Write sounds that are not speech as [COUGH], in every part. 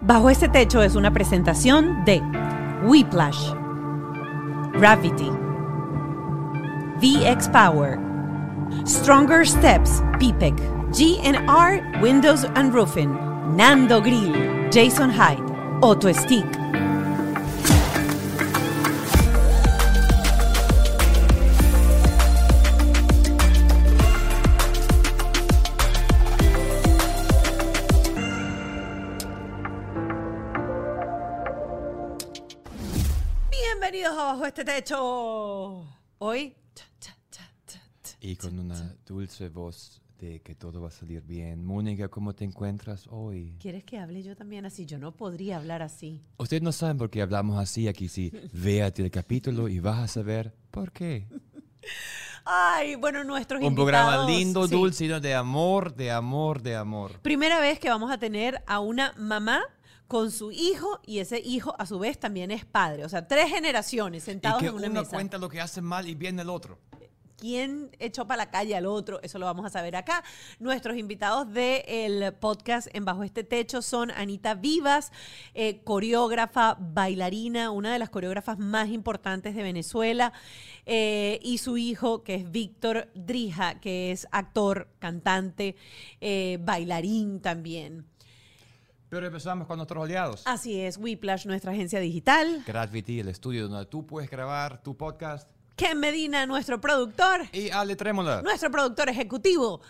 Bajo este techo es una presentación de Whiplash, Gravity, VX Power, Stronger Steps, PPEC, GNR Windows and Roofing, Nando Grill, Jason Hyde, Auto Stick. Este techo. Hoy Y con una dulce voz de que todo va a salir bien. Mónica, ¿cómo te encuentras hoy? ¿Quieres que hable yo también así? Yo no podría hablar así. Ustedes no saben por qué hablamos así aquí. Sí, [LAUGHS] véate el capítulo y vas a saber por qué. Ay, bueno, nuestros Un programa invitados, lindo, sí. dulce, de amor, de amor, de amor. Primera vez que vamos a tener a una mamá con su hijo y ese hijo a su vez también es padre. O sea, tres generaciones Y sentados que en una uno mesa. cuenta lo que hace mal y viene el otro. quién echó para la calle al otro, eso lo vamos a saber acá. Nuestros invitados del podcast En Bajo este Techo son Anita Vivas, eh, coreógrafa, bailarina, una de las coreógrafas más importantes de Venezuela, eh, y su hijo, que es Víctor Drija, que es actor, cantante, eh, bailarín también. Pero empezamos con nuestros aliados. Así es, Whiplash, nuestra agencia digital. Gravity, el estudio donde tú puedes grabar tu podcast. Ken Medina, nuestro productor. Y Ale Trémola. nuestro productor ejecutivo,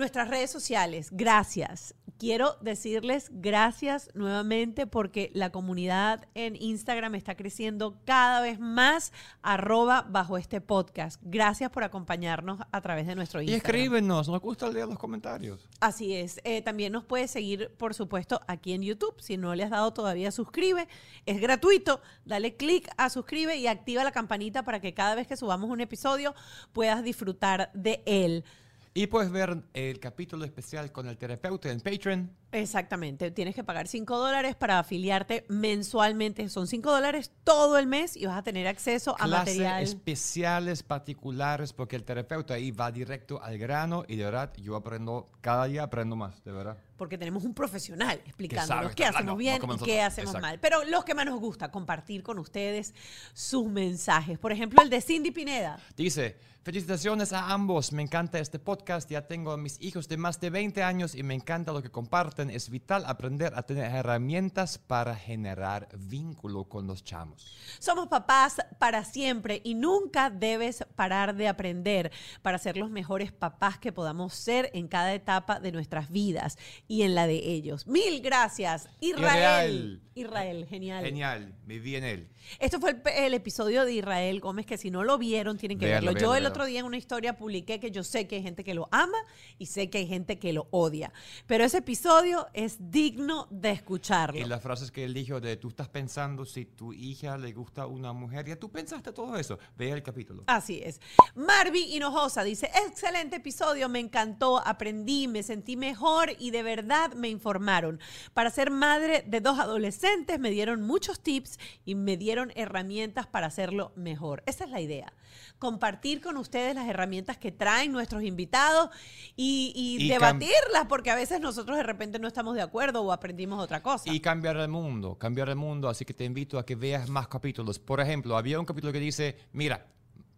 nuestras redes sociales. Gracias. Quiero decirles gracias nuevamente porque la comunidad en Instagram está creciendo cada vez más, arroba bajo este podcast. Gracias por acompañarnos a través de nuestro Y Instagram. escríbenos, nos gusta leer los comentarios. Así es. Eh, también nos puedes seguir, por supuesto, aquí en YouTube. Si no le has dado todavía suscribe, es gratuito. Dale clic a suscribe y activa la campanita para que cada vez que subamos un episodio puedas disfrutar de él. Y puedes ver el capítulo especial con el terapeuta en Patreon. Exactamente. Tienes que pagar 5 dólares para afiliarte mensualmente. Son 5 dólares todo el mes y vas a tener acceso a material. especiales, particulares, porque el terapeuta ahí va directo al grano y de verdad yo aprendo, cada día aprendo más, de verdad. Porque tenemos un profesional explicándonos qué está hacemos bien no y qué hacemos Exacto. mal. Pero los que más nos gusta, compartir con ustedes sus mensajes. Por ejemplo, el de Cindy Pineda. Dice, felicitaciones a ambos, me encanta este podcast, ya tengo a mis hijos de más de 20 años y me encanta lo que comparten, es vital aprender a tener herramientas para generar vínculo con los chamos. Somos papás para siempre y nunca debes parar de aprender para ser los mejores papás que podamos ser en cada etapa de nuestras vidas y en la de ellos. Mil gracias, Israel. Israel. Israel, genial. Genial, me vi en él. Este fue el, el episodio de Israel Gómez, que si no lo vieron, tienen que Véanlo, verlo. Yo el otro día en una historia publiqué que yo sé que hay gente que lo ama y sé que hay gente que lo odia. Pero ese episodio es digno de escucharlo. Y las frases que él dijo de tú estás pensando si tu hija le gusta una mujer, ya tú pensaste todo eso, ve el capítulo. Así es. Marvi Hinojosa dice, excelente episodio, me encantó, aprendí, me sentí mejor y de verdad me informaron. Para ser madre de dos adolescentes me dieron muchos tips y me dieron herramientas para hacerlo mejor. Esa es la idea. Compartir con ustedes las herramientas que traen nuestros invitados y, y debatirlas, porque a veces nosotros de repente no estamos de acuerdo o aprendimos otra cosa. Y cambiar el mundo, cambiar el mundo, así que te invito a que veas más capítulos. Por ejemplo, había un capítulo que dice, mira,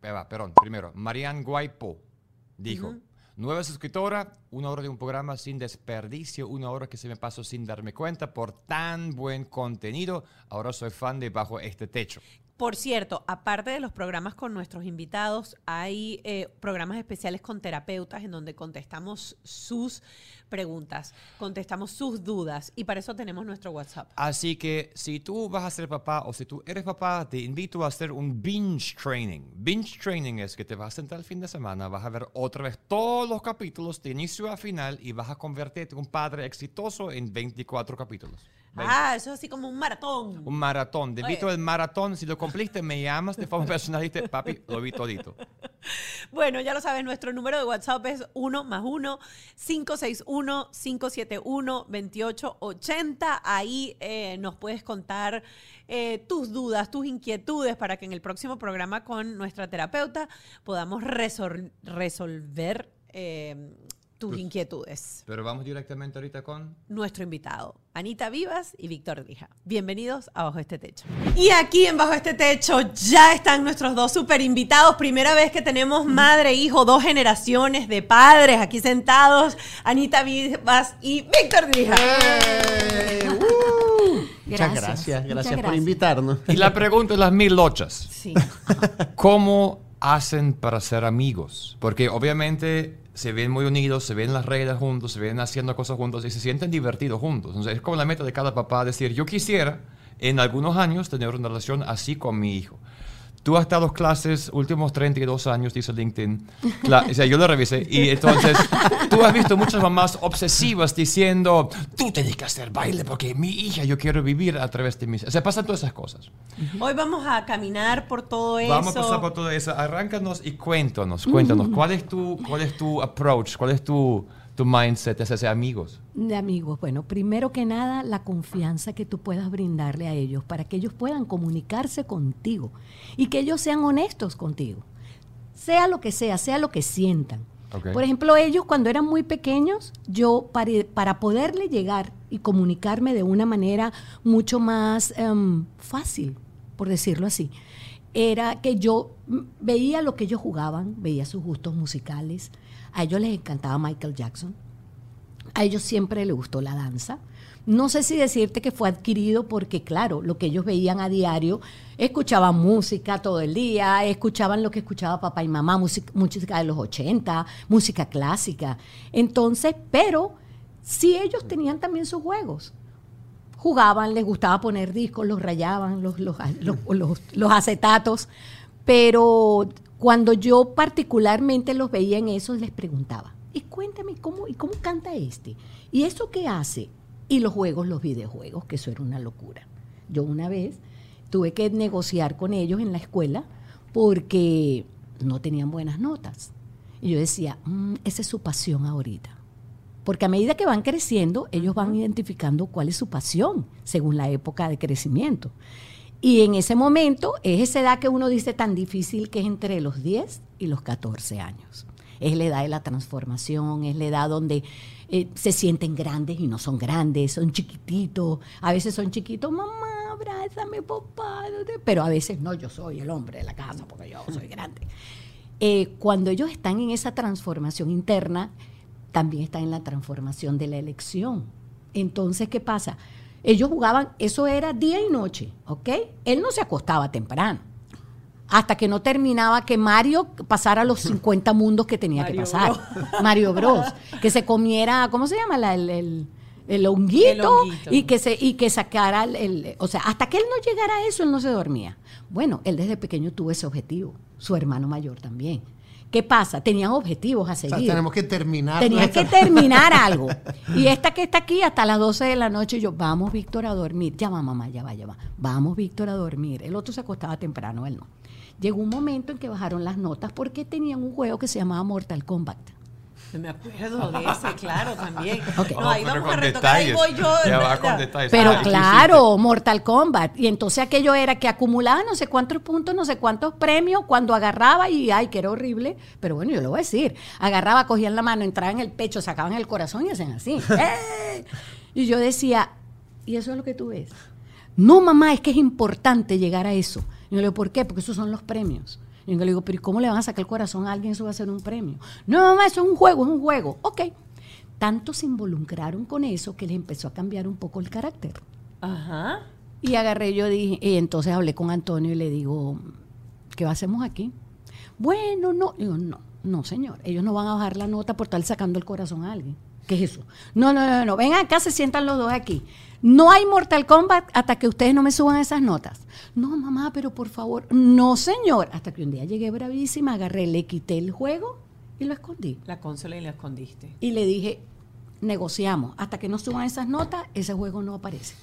eh, perdón, primero, Marianne Guaipo dijo, nueva suscriptora, una hora de un programa sin desperdicio, una hora que se me pasó sin darme cuenta por tan buen contenido, ahora soy fan de Bajo este Techo. Por cierto, aparte de los programas con nuestros invitados, hay eh, programas especiales con terapeutas en donde contestamos sus preguntas, contestamos sus dudas y para eso tenemos nuestro WhatsApp. Así que si tú vas a ser papá o si tú eres papá, te invito a hacer un binge training. Binge training es que te vas a sentar el fin de semana, vas a ver otra vez todos los capítulos de inicio a final y vas a convertirte en un padre exitoso en 24 capítulos. Ah, eso es así como un maratón. Un maratón. Te invito al maratón. Si lo cumpliste, me llamas de forma personal y te, papi, lo vi todito. Bueno, ya lo sabes, nuestro número de WhatsApp es 1 más 1 561 571 2880. Ahí eh, nos puedes contar eh, tus dudas, tus inquietudes para que en el próximo programa con nuestra terapeuta podamos resol- resolver. eh, tus inquietudes. Pero vamos directamente ahorita con... Nuestro invitado, Anita Vivas y Víctor Drija. Bienvenidos a Bajo este Techo. Y aquí en Bajo este Techo ya están nuestros dos super invitados. Primera vez que tenemos madre e hijo, dos generaciones de padres aquí sentados. Anita Vivas y Víctor Drija. ¡Eh! ¡Uh! [LAUGHS] Muchas Gracias, gracias, muchas gracias por invitarnos. Y la pregunta es las mil lochas. Sí. ¿Cómo hacen para ser amigos? Porque obviamente se ven muy unidos, se ven en las redes juntos, se ven haciendo cosas juntos y se sienten divertidos juntos. Entonces es como la meta de cada papá decir, yo quisiera en algunos años tener una relación así con mi hijo. Tú has dado clases últimos 32 años, dice LinkedIn. O sea, yo lo revisé. Y entonces, tú has visto muchas mamás obsesivas diciendo, tú tienes que hacer baile porque mi hija, yo quiero vivir a través de mis... O sea, pasan todas esas cosas. Hoy vamos a caminar por todo eso. Vamos a pasar por todo eso. Arráncanos y cuéntanos, cuéntanos. ¿Cuál es tu, cuál es tu approach? ¿Cuál es tu, tu mindset hacerse amigos? De amigos, bueno, primero que nada, la confianza que tú puedas brindarle a ellos para que ellos puedan comunicarse contigo y que ellos sean honestos contigo. Sea lo que sea, sea lo que sientan. Por ejemplo, ellos cuando eran muy pequeños, yo para, para poderle llegar y comunicarme de una manera mucho más em, fácil, por decirlo así, era que yo veía lo que ellos jugaban, veía sus gustos musicales. A ellos les encantaba Michael Jackson. A ellos siempre les gustó la danza. No sé si decirte que fue adquirido porque, claro, lo que ellos veían a diario, escuchaban música todo el día, escuchaban lo que escuchaba papá y mamá, música, música de los 80, música clásica. Entonces, pero sí ellos tenían también sus juegos. Jugaban, les gustaba poner discos, los rayaban, los, los, los, [LAUGHS] los- los acetatos, pero cuando yo particularmente los veía en eso, les preguntaba, y cuéntame, ¿cómo, ¿y cómo canta este? ¿Y eso qué hace? Y los juegos, los videojuegos, que eso era una locura. Yo una vez tuve que negociar con ellos en la escuela porque no tenían buenas notas. Y yo decía, "Mm, esa es su pasión ahorita. Porque a medida que van creciendo, ellos van identificando cuál es su pasión según la época de crecimiento. Y en ese momento es esa edad que uno dice tan difícil que es entre los 10 y los 14 años. Es la edad de la transformación, es la edad donde eh, se sienten grandes y no son grandes, son chiquititos. A veces son chiquitos, mamá, abrázame, papá. Pero a veces no, yo soy el hombre de la casa porque yo soy grande. Eh, cuando ellos están en esa transformación interna, también están en la transformación de la elección. Entonces, ¿qué pasa? Ellos jugaban, eso era día y noche, ¿ok? Él no se acostaba temprano. Hasta que no terminaba que Mario pasara los [LAUGHS] 50 mundos que tenía que pasar. [LAUGHS] Mario Bros. Que se comiera, ¿cómo se llama? La- el, el- el honguito, El honguito. y que se y que sacara el, el- o sea hasta que él no llegara a eso él no se dormía bueno él desde pequeño tuvo ese objetivo su hermano mayor también qué pasa tenían objetivos a O sea, seguir tenemos que terminar. Tenía nuestra- que terminar [LAUGHS] algo. Y esta que está aquí hasta las 12 de la noche, yo, vamos, Víctor, a dormir. Ya va, mamá, ya va, ya va. Vamos, Víctor, a dormir. El otro se acostaba temprano, él no. Llegó un momento en que bajaron las notas porque tenían un juego que se llamaba Mortal Kombat. Me acuerdo de ese, claro, también. Ok. No, ahí vamos a retocar, ahí detalles. voy yo. Ya va con detalles. Pero Ah, claro, Mortal Kombat. Y entonces aquello era que acumulaba no sé cuántos puntos, no sé cuántos premios, cuando agarraba y, ay, que era horrible. Pero bueno, yo lo voy a decir. Agarraba, cogían la mano, entraban en el pecho, sacaban el corazón y hacían así. [LAUGHS] ¡Eh! Y yo decía, ¿y eso es lo que tú ves? No, mamá, es que es importante llegar a eso. Y yo le digo, ¿por qué? Porque esos son los premios. Y yo le digo, pero ¿y cómo le van a sacar el corazón a alguien? Eso va a ser un premio. No, mamá, eso es un juego, es un juego. Ok. Tanto se involucraron con eso que les empezó a cambiar un poco el carácter. Ajá. Y agarré, yo dije, y entonces hablé con Antonio y le digo, ¿qué hacemos aquí? Bueno, no, digo, no, no, señor, ellos no van a bajar la nota por estar sacando el corazón a alguien. ¿Qué es eso? No, no, no, no, ven acá, se sientan los dos aquí. No hay Mortal Kombat hasta que ustedes no me suban esas notas. No, mamá, pero por favor, no, señor. Hasta que un día llegué bravísima, agarré, le quité el juego y lo escondí. La consola y la escondiste. Y le dije, negociamos, hasta que no suban esas notas, ese juego no aparece.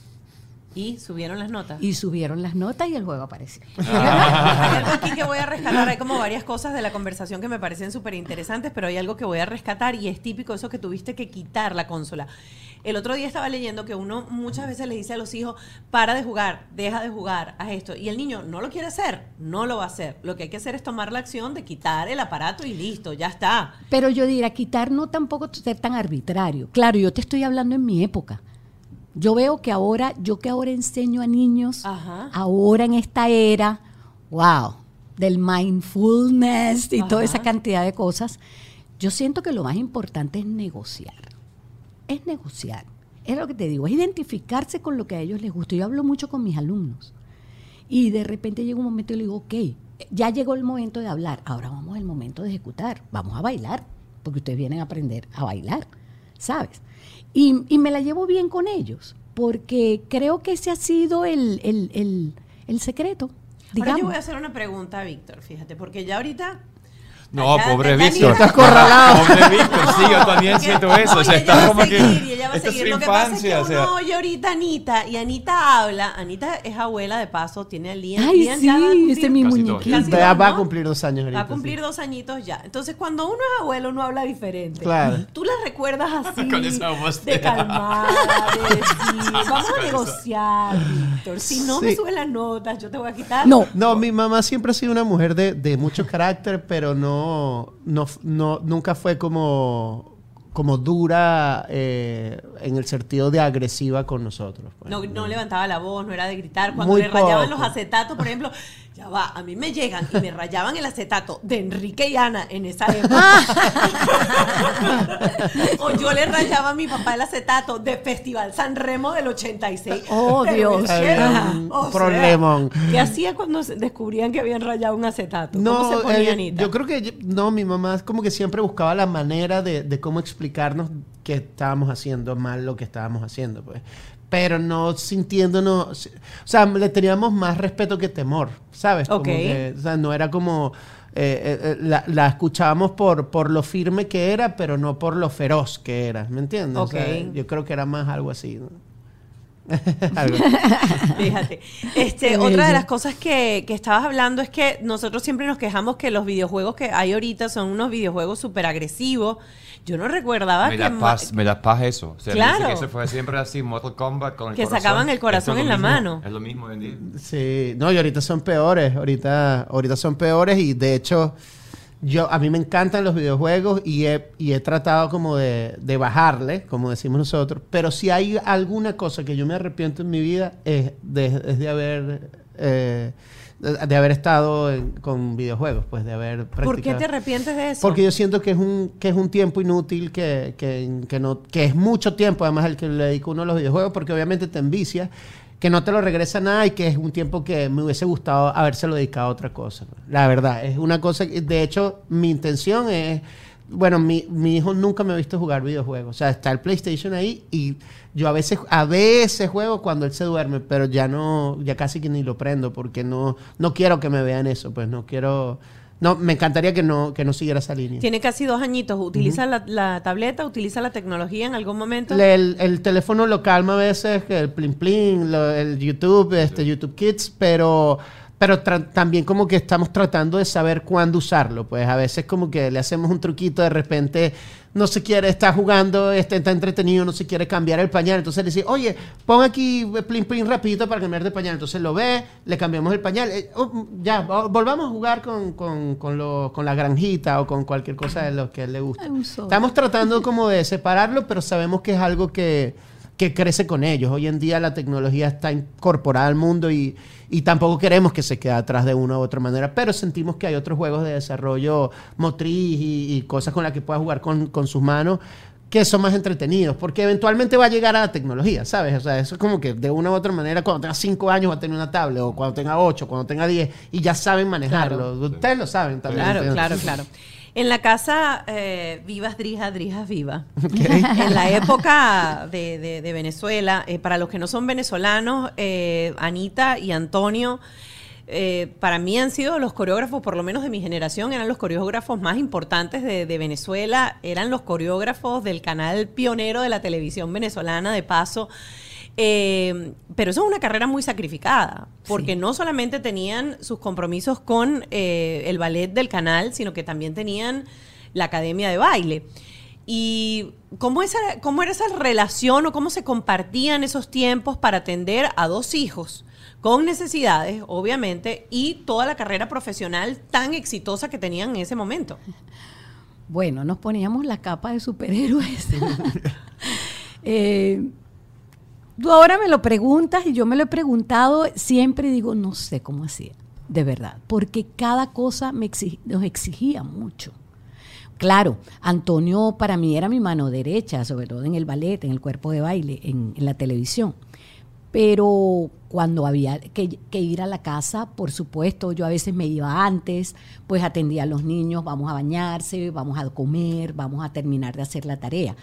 Y subieron las notas. Y subieron las notas y el juego apareció. [LAUGHS] Hay algo aquí que voy a rescatar. Hay como varias cosas de la conversación que me parecen súper interesantes, pero hay algo que voy a rescatar y es típico eso que tuviste que quitar la consola. El otro día estaba leyendo que uno muchas veces le dice a los hijos, para de jugar, deja de jugar, haz esto. Y el niño no lo quiere hacer, no lo va a hacer. Lo que hay que hacer es tomar la acción de quitar el aparato y listo, ya está. Pero yo diría, quitar no tampoco ser tan arbitrario. Claro, yo te estoy hablando en mi época. Yo veo que ahora, yo que ahora enseño a niños, Ajá. ahora en esta era, wow, del mindfulness y toda esa cantidad de cosas, yo siento que lo más importante es negociar. Es negociar. Es lo que te digo, es identificarse con lo que a ellos les gusta. Yo hablo mucho con mis alumnos. Y de repente llega un momento y le digo, ok, ya llegó el momento de hablar, ahora vamos al momento de ejecutar, vamos a bailar, porque ustedes vienen a aprender a bailar, ¿sabes? Y, y me la llevo bien con ellos, porque creo que ese ha sido el, el, el- el secreto. Ahora yo voy a hacer una pregunta Víctor, fíjate, porque ya ahorita... No, pobre Víctor. estás acorralado. Pobre Víctor, sí, yo también siento eso. O sea, está a como que. seguir, y ella va a seguir. su Lo que pasa es que infancia, o sea. uno oye ahorita a Anita, y Anita habla. Anita es abuela de paso, tiene al Lian. Ay, Lian ya va a sí, cumplir- ese es mi Casi todo. muñequito. Va a cumplir dos años ahorita. Va a cumplir sí. dos añitos ya. Entonces, cuando uno es abuelo, uno habla diferente. Claro. Tú la recuerdas así. [LAUGHS] Con esa voz de decir, [LAUGHS] vamos a negociar, Víctor. Si no me Sí. suben las notas, yo te voy a quitar. No, No, mi mamá siempre ha sido una mujer de, de mucho carácter, pero no, no, no nunca fue como, como dura eh, en el sentido de agresiva con nosotros. pues. No, no levantaba la voz, no era de gritar. Cuando Muy le rayaban poco. los acetatos, por ejemplo, ya va, a mí me llegan y me rayaban el acetato de Enrique y Ana en esa época. [LAUGHS] o yo le rayaba a mi papá el acetato de Festival San Remo del 86. Oh, Dios. sea, problemón. ¿Qué hacía cuando descubrían que habían rayado un acetato? ¿Cómo No, se ponía eh, Anita? yo creo que yo- no, mi mamá como que siempre buscaba la manera de, de cómo explicarnos que estábamos haciendo mal lo que estábamos haciendo, pues. Pero no sintiéndonos, o sea, le teníamos más respeto que temor, ¿sabes? Como Ok. que, o sea, no era como eh, eh, eh, la, la escuchábamos por, por lo firme que era, pero no por lo feroz que era, ¿me entiendes? O sea, Ok. yo creo que era más algo así. ¿no? [LAUGHS] [LAUGHS] Fíjate. Este, otra de las cosas que, que estabas hablando es que nosotros siempre nos quejamos que los videojuegos que hay ahorita son unos videojuegos súper agresivos. Yo no recordaba Me que, paz, me da paz eso. O sea, Claro. que eso fue siempre así, Mortal Kombat con el Que corazón. sacaban el corazón es en la mismo, mano. Es lo mismo hoy en día. Sí, no, y ahorita son peores, ahorita, ahorita son peores y de hecho yo, a mí me encantan los videojuegos y he, y he tratado como de, de bajarle, como decimos nosotros, pero si hay alguna cosa que yo me arrepiento en mi vida es de, es de haber... eh, de, haber estado en- con videojuegos, pues de haber practicado. ¿Por qué te arrepientes de eso? Porque yo siento que es un, que es un tiempo inútil, que, que, que no, que es mucho tiempo además el que le dedica uno a los videojuegos, porque obviamente te envicia, que no te lo regresa nada y que es un tiempo que me hubiese gustado habérselo dedicado a otra cosa. La verdad, es una cosa, que- de hecho, mi intención es, bueno, mi, mi hijo nunca me ha visto jugar videojuegos, o sea, está el PlayStation ahí y yo a veces, a veces juego cuando él se duerme, pero ya no, ya casi que ni lo prendo porque no, no quiero que me vean eso, pues no quiero... No, me encantaría que no, que no siguiera esa línea. Tiene casi dos añitos. ¿Utiliza la, la tableta? ¿Utiliza la tecnología en algún momento? Le- El, el teléfono lo calma a veces, que el plin plin, lo- el YouTube, este YouTube Kids, pero, pero también como que estamos tratando de saber cuándo usarlo. Pues a veces como que le hacemos un truquito, de repente no se quiere, está jugando, este, está entretenido, no se quiere cambiar el pañal. Entonces le dice, oye, pon aquí eh, plin plin rapidito para cambiar de pañal. Entonces lo ve, le cambiamos el pañal. Eh, oh, ya, vo- volvamos a jugar con, con, con, lo- con la granjita o con cualquier cosa de lo que a él le gusta. Estamos tratando como de separarlo, pero sabemos que es algo que, que crece con ellos. Hoy en día la tecnología está incorporada al mundo y, y tampoco queremos que se quede atrás de una u otra manera, pero sentimos que hay otros juegos de desarrollo motriz y, y cosas con las que pueda jugar con, con sus manos que son más entretenidos, porque eventualmente va a llegar a la tecnología, ¿sabes? O sea, eso es como que de una u otra manera, cuando tenga cinco años va a tener una tablet, o cuando tenga ocho, cuando tenga diez, y ya saben manejarlo. Claro. Ustedes lo saben también. Claro, claro, claro. En la casa eh, Vivas Drijas, Drijas Viva. [LAUGHS] En la época de, de- de Venezuela, eh, para los que no son venezolanos, eh, Anita y Antonio, eh, para mí han sido los coreógrafos, por lo menos de mi generación, eran los coreógrafos más importantes de, de Venezuela, eran los coreógrafos del canal pionero de la televisión venezolana, de paso. Eh, pero eso es una carrera muy sacrificada, porque no solamente tenían sus compromisos con eh, el ballet del canal, sino que también tenían la academia de baile. ¿Y cómo, esa, cómo era esa relación o cómo se compartían esos tiempos para atender a dos hijos? con necesidades, obviamente, y toda la carrera profesional tan exitosa que tenían en ese momento. Bueno, nos poníamos la capa de superhéroes. [LAUGHS] Eh, tú ahora me lo preguntas y yo me lo he preguntado, siempre digo, no sé cómo hacía, de verdad, porque cada cosa me nos exigía mucho. Claro, Antonio para mí era mi mano derecha, sobre todo en el ballet, en el cuerpo de baile, en la televisión pero cuando había que, ir a la casa, por supuesto, yo a veces me iba antes, pues atendía a los niños, vamos a bañarse, vamos a comer, vamos a terminar de hacer la tarea.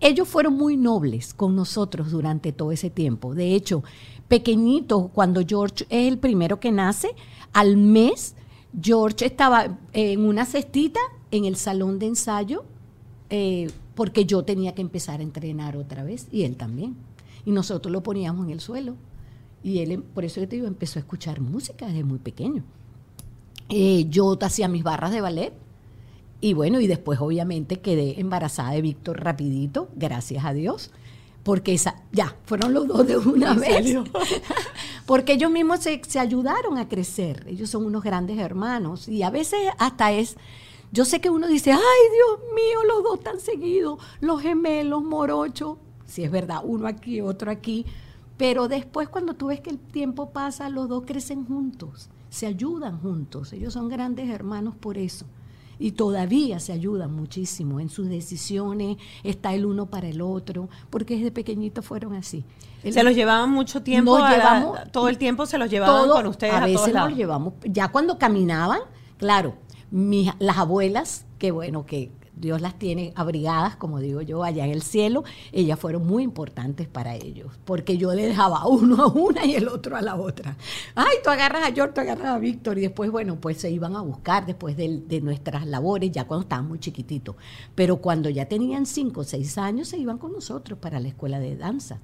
Ellos fueron muy nobles con nosotros durante todo ese tiempo. De hecho, pequeñito, cuando George es el primero que nace, al mes George estaba en una cestita en el salón de ensayo eh, porque yo tenía que empezar a entrenar otra vez y él también y nosotros lo poníamos en el suelo. Y él, por eso yo te digo, empezó a escuchar música desde muy pequeño. Eh, yo hacía mis barras de ballet y bueno, y después obviamente quedé embarazada de Víctor rapidito, gracias a Dios, porque esa, ya, fueron los dos de una vez. [LAUGHS] porque ellos mismos se, se ayudaron a crecer, ellos son unos grandes hermanos. Y a veces hasta es... Yo sé que uno dice, ay Dios mío, los dos tan seguidos, los gemelos, morochos, si es verdad, uno aquí, otro aquí, pero después cuando tú ves que el tiempo pasa, los dos crecen juntos, se ayudan juntos, ellos son grandes hermanos por eso. Y todavía se ayudan muchísimo en sus decisiones, está el uno para el otro, porque desde pequeñitos fueron así. se los llevaban mucho tiempo, todo el tiempo se los llevaban con ustedes. A, veces los llevamos, ya cuando caminaban, claro, las abuelas, que bueno, que Dios las tiene abrigadas, como digo yo, allá en el cielo, ellas fueron muy importantes para ellos, porque yo le dejaba uno a una y el otro a la otra. Ay, tú agarras a George, tú agarras a Víctor, y después, bueno, pues se iban a buscar después de, nuestras labores, ya cuando estaban muy chiquititos. Pero cuando ya tenían cinco o seis años, se iban con nosotros para la escuela de danza.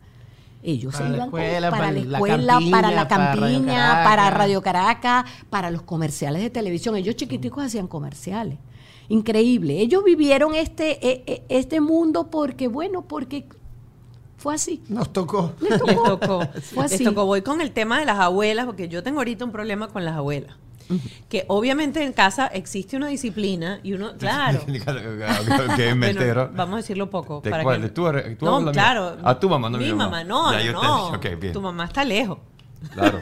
Ellos se iban para la escuela, para la campiña, para Radio Caracas, para los comerciales de televisión. Ellos chiquiticos hacían comerciales increíble. Ellos vivieron este, e, e, este mundo porque, bueno, porque fue así. Nos tocó. Les tocó. [LAUGHS] Fue así. Les tocó. Voy con el tema de las abuelas, porque yo tengo ahorita un problema con las abuelas. Que obviamente en casa existe una disciplina y uno, claro. [LAUGHS] vamos a decirlo poco. para que, ¿Tú, tú no, claro. A tu mamá, no mi, mamá. no, no. Tu mamá está lejos. Claro.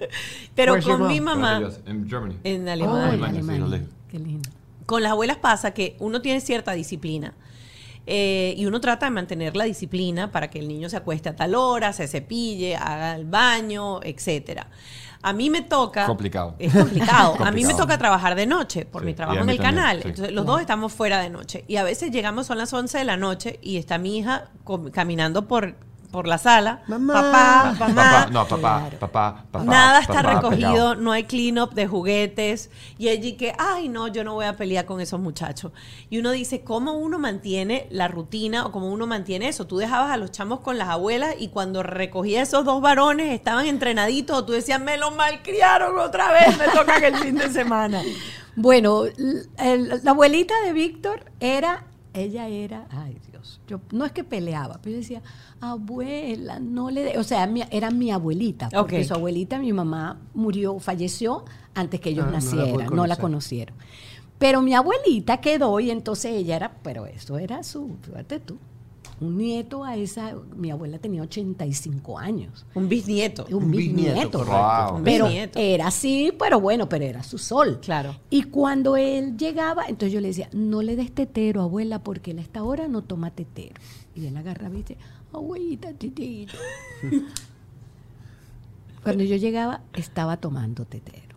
[LAUGHS] Pero con mi mamá. En Germany. En Alemania. Alemania. Qué lindo con las abuelas pasa que uno tiene cierta disciplina. Eh, y uno trata de mantener la disciplina para que el niño se acueste a tal hora, se cepille, haga el baño, etcétera. A mí me toca. Complicado. Es complicado. A mí me toca trabajar de noche por mi trabajo en el canal. Entonces, los dos estamos fuera de noche. Y a veces llegamos, son las 11 de la noche y está mi hija caminando por por la sala. Mamá. Papá, mamá. no, papá, papá, papá. Nada está recogido, no hay clean up de juguetes. Y allí que, ay, no, yo no voy a pelear con esos muchachos. Y uno dice, ¿cómo uno mantiene la rutina o cómo uno mantiene eso? Tú dejabas a los chamos con las abuelas y cuando recogía esos dos varones estaban entrenaditos, o tú decías, me los malcriaron otra vez, me toca el fin de semana. [LAUGHS] Bueno, la abuelita de Víctor era, ella era, ay Dios, yo no es que peleaba, pero yo decía, abuela, no le... O sea, era mi abuelita, porque su abuelita, mi mamá, murió, falleció antes que ellos ah, nacieran, no la, conocieron. Pero mi abuelita quedó y entonces ella era, pero eso era su, fíjate tú, un nieto a esa, mi abuela tenía 85 años. Un bisnieto. Un, bisnieto. Pero era así, pero bueno, pero era su sol. Claro. Y cuando él llegaba, entonces yo le decía, no le des tetero, abuela, porque él a esta hora no toma tetero. Y él agarraba y dice, abuelita, titito. [LAUGHS] Cuando yo llegaba, estaba tomando tetero.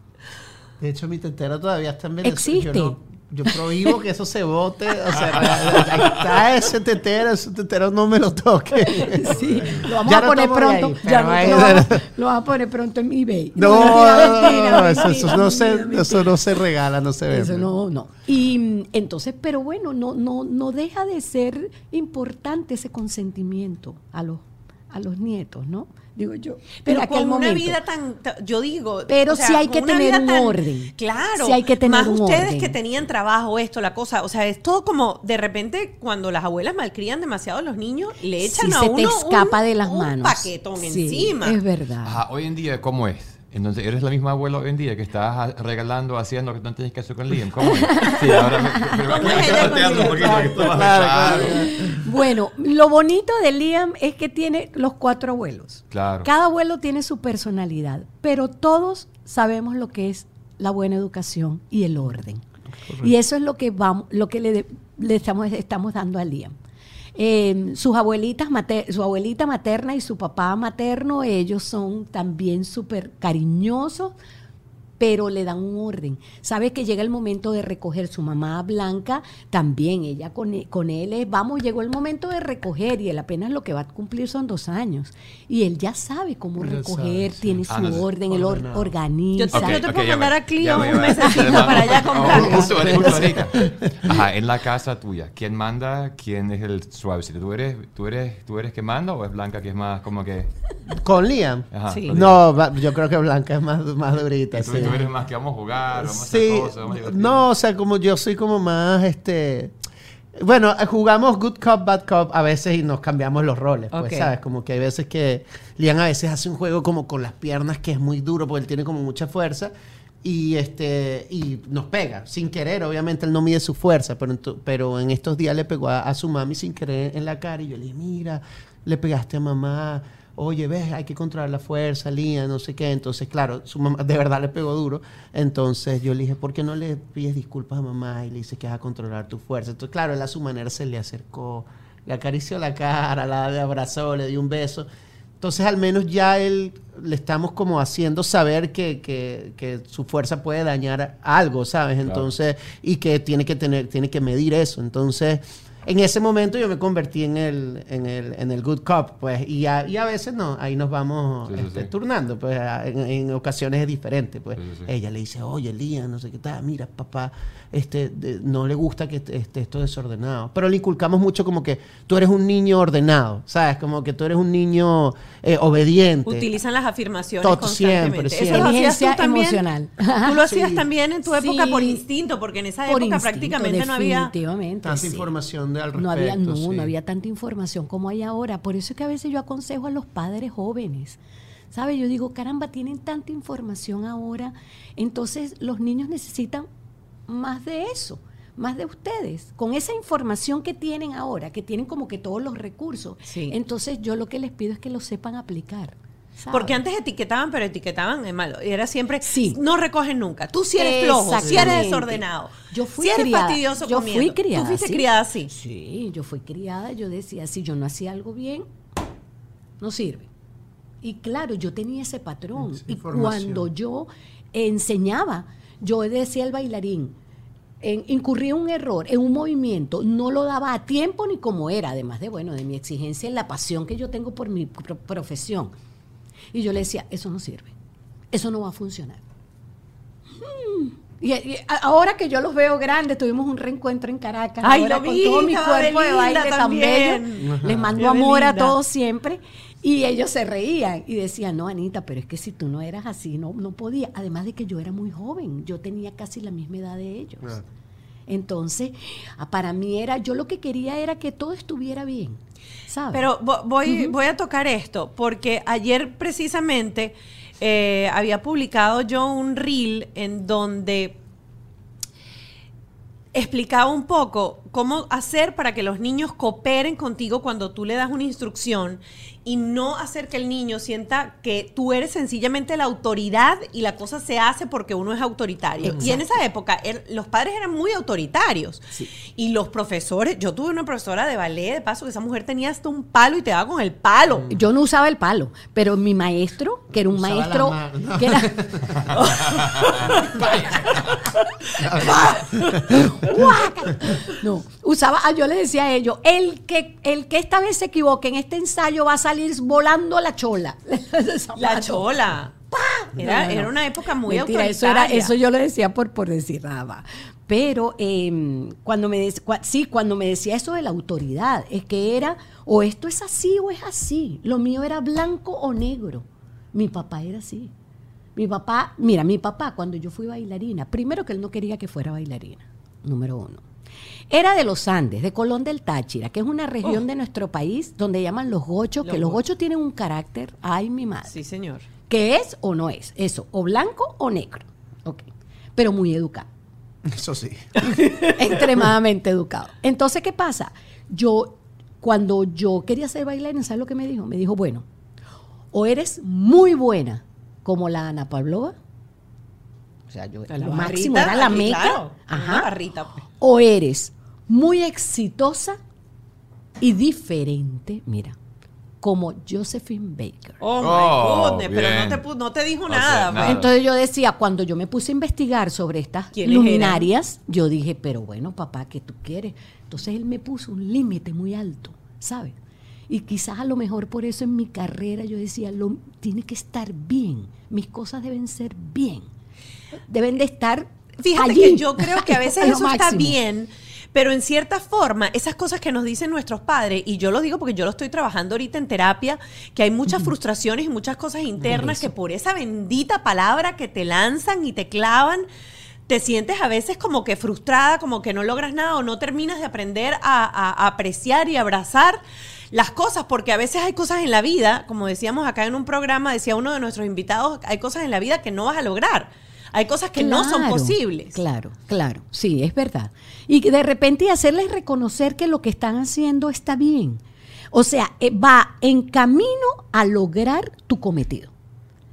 De hecho, mi tetero todavía está en Venezuela. Existe. Yo, prohíbo que eso se bote. O sea, está ese tetero, ese tetero no me lo toque. [LAUGHS] Sí, lo vamos a poner pronto. ya no, lo, vamos, lo, vamos, a poner pronto en eBay. No, no, no, eso, eso, no se, eso no se regala, no se ve. Eso no, no. Y mm, entonces, pero bueno, no, no, no deja de ser importante ese consentimiento a los, a los nietos, ¿no? Digo yo. Pero en aquel con una momento. vida tan, ta- yo digo, Pero o sea, sí hay que una tener un tan- orden. Claro, Sí hay que tener más un ustedes orden. que tenían trabajo, esto, la cosa, o sea, es todo como de repente cuando las abuelas malcrían demasiado a los niños, le echan Sí, a se uno te escapa un- de las un manos. paquetón Sí, encima. Es verdad. Ajá, hoy en día, ¿cómo es? Entonces, ¿eres la misma abuela hoy en día que estás regalando, haciendo lo que no tienes que hacer con Liam? ¿Cómo es? Sí, ahora me, me, me- ¿Cómo me es quedo ella bateando un Bueno, lo bonito de Liam es que tiene los cuatro abuelos. Claro. Cada abuelo tiene su personalidad, pero todos sabemos lo que es la buena educación y el orden. Y eso es lo que vamos, lo que le, le estamos, estamos dando a Liam. Eh, sus abuelitas, mater- su abuelita materna y su papá materno, ellos son también súper cariñosos, pero le dan un orden. Sabe que llega el momento de recoger su mamá Blanca, también ella con, e- con él es, vamos, llegó el momento de recoger y él apenas lo que va a cumplir son dos años. Y él ya sabe cómo recoger, sabe, sí. tiene su Ah, no sé. orden, él or- organiza. Yo te- Ok, yo te ok, puedo mandar a Clio un Además, para allá comprar. oh. [LAUGHS] Ajá, en la casa tuya, ¿quién manda? ¿Quién es el suavecito? ¿Tú eres, tú eres, tú eres que manda o es Blanca que es más como que... Con Liam. Ajá, Sí. No, yo creo que Blanca es más, más durita. Sí. Tú eres más que vamos a jugar, vamos a hacer Sí, cosas, vamos a divertirnos. no, o sea, como yo soy como más, este... Bueno, eh, jugamos Good Cop, Bad Cop a veces y nos cambiamos los roles, pues, Ok. ¿sabes? Como que hay veces que Liam a veces hace un juego como con las piernas que es muy duro porque él tiene como mucha fuerza y este y nos pega, sin querer, obviamente él no mide su fuerza, pero, ento- pero en estos días le pegó a, a su mami sin querer en la cara y yo le dije, mira, le pegaste a mamá, oye, ves, hay que controlar la fuerza, Lía, no sé qué. Entonces, claro, su mamá de verdad le pegó duro. Entonces yo le dije, ¿por qué no le pides disculpas a mamá y le dices que vas a controlar tu fuerza? Entonces, claro, él a su manera se le acercó, le acarició la cara, la abrazó, le dio un beso. Entonces, al menos ya él le estamos como haciendo saber que, que- que su fuerza puede dañar algo, ¿sabes? Claro. Entonces, y que tiene que tener, tiene que medir eso. Entonces, en ese momento yo me convertí en el, en el, en el good cop, pues, y a, y a veces no, ahí nos vamos Sí, sí, este, sí. turnando, pues, a- en, en ocasiones es diferente, pues. Sí, sí, sí. Ella le dice, oye, Lía, no sé qué tal, mira, papá, este, de- no le gusta que esté esté esto desordenado. Pero le inculcamos mucho como que tú eres un niño ordenado, ¿sabes? Como que tú eres un niño eh, obediente. Utilizan las afirmaciones Todo, constantemente. siempre, Eso lo hacías tú también. emocional. Tú lo hacías Sí. también en tu época Sí. por instinto, porque en esa Por época instinto, prácticamente no había. Tanta sí. Información de al respecto. No había, no, sí. no había tanta información como hay ahora. Por eso es que a veces yo aconsejo a los padres jóvenes. ¿Sabe? Yo digo, caramba, tienen tanta información ahora. Entonces los niños necesitan más de eso, más de ustedes. Con esa información que tienen ahora, que tienen como que todos los recursos. Sí. Entonces yo lo que les pido es que lo sepan aplicar. Porque antes etiquetaban, pero etiquetaban es malo. Y era siempre, Sí. no recogen nunca. Tú sí eres flojo, sí eres desordenado. Yo fui si eres criada. fastidioso yo comiendo. fui criada. Tú fuiste criada así. Sí, yo fui criada. Yo decía, si yo no hacía algo bien, no sirve. Y claro, yo tenía ese patrón. Esa y cuando yo enseñaba, yo decía al bailarín, en, incurría un error en un movimiento, no lo daba a tiempo ni como era, además de, bueno, de mi exigencia y la pasión que yo tengo por mi pro- profesión. Y yo le decía, eso no sirve, eso no va a funcionar. Mm. Y, ahora que yo los veo grandes, tuvimos un reencuentro en Caracas. Ay, ahora lo con vi, todo mi cuerpo de baile tan también. bello. Ajá. Les mando amor a todos siempre. Y ellos se reían y decían, no, Anita, pero es que si tú no eras así, no, no podía. Además de que yo era muy joven, yo tenía casi la misma edad de ellos. Claro. Entonces, ah, para mí era, yo lo que quería era que todo estuviera bien. Pero vo- voy, voy a tocar esto, porque ayer precisamente eh, había publicado yo un reel en donde explicaba un poco cómo hacer para que los niños cooperen contigo cuando tú le das una instrucción y no hacer que el niño sienta que tú eres sencillamente la autoridad y la cosa se hace porque uno es autoritario. Y en esa época er- los padres eran muy autoritarios. Y los profesores, yo tuve una profesora de ballet, de paso, que esa mujer tenía hasta un palo y te daba con el palo. Yo no usaba el palo, pero mi maestro, que era un Usaba maestro, la mano. que era... [LAUGHS] [LAUGHS] [LAUGHS] Guácala. no, usaba, ah, yo le decía a ellos, el que, el que esta vez se equivoque en este ensayo va a salir volando la chola. [LAUGHS] La chola. Era, No, no, no. era una época muy Mentira, autoritaria. eso, era, eso yo lo decía por, por decir nada. Pero eh, cuando me dec- cua- sí, cuando me decía eso de la autoridad, es que era o esto es así o es así. Lo mío era blanco o negro. Mi papá era así. Mi papá, mira, mi papá cuando yo fui bailarina, primero que él no quería que fuera bailarina, número uno. Era de los Andes, de Colón del Táchira, que es una región de nuestro país donde llaman los gochos, Los que los gochos. tienen un carácter, ay mi madre. Sí, señor. ¿Qué es o no es? Eso, o blanco o negro. Ok. Pero muy educado. Eso sí. [LAUGHS] extremadamente educado. Entonces, ¿qué pasa? Yo, cuando yo quería ser bailarina, ¿sabes lo que me dijo? Me dijo, bueno, o eres muy buena como la Ana Pavlova, o sea, yo La lo barrita, máximo era la meca, claro, ajá, barrita, pues. O eres muy exitosa y diferente, mira, como Josephine Baker. Oh, my Oh, goodness, pero no te, no te dijo sea, nada. pues. Entonces yo decía, cuando yo me puse a investigar sobre estas ¿Quiénes luminarias, yo dije, pero bueno, papá, ¿qué tú quieres? Entonces él me puso un límite muy alto, ¿sabes? Y quizás a lo mejor por eso en mi carrera yo decía, lo, tiene que estar bien, mis cosas deben ser bien, deben de estar Fíjate allí. que yo creo que a veces [LAUGHS] eso está bien, pero en cierta forma, esas cosas que nos dicen nuestros padres, y yo lo digo porque yo lo estoy trabajando ahorita en terapia, que hay muchas frustraciones y muchas cosas internas que por esa bendita palabra que te lanzan y te clavan, te sientes a veces como que frustrada, como que no logras nada o no terminas de aprender a, a- a apreciar y abrazar las cosas, porque a veces hay cosas en la vida, como decíamos acá en un programa, decía uno de nuestros invitados, hay cosas en la vida que no vas a lograr. Hay cosas que no son posibles. Claro, claro, sí, es verdad. Y de repente hacerles reconocer que lo que están haciendo está bien. O sea, eh, va en camino a lograr tu cometido.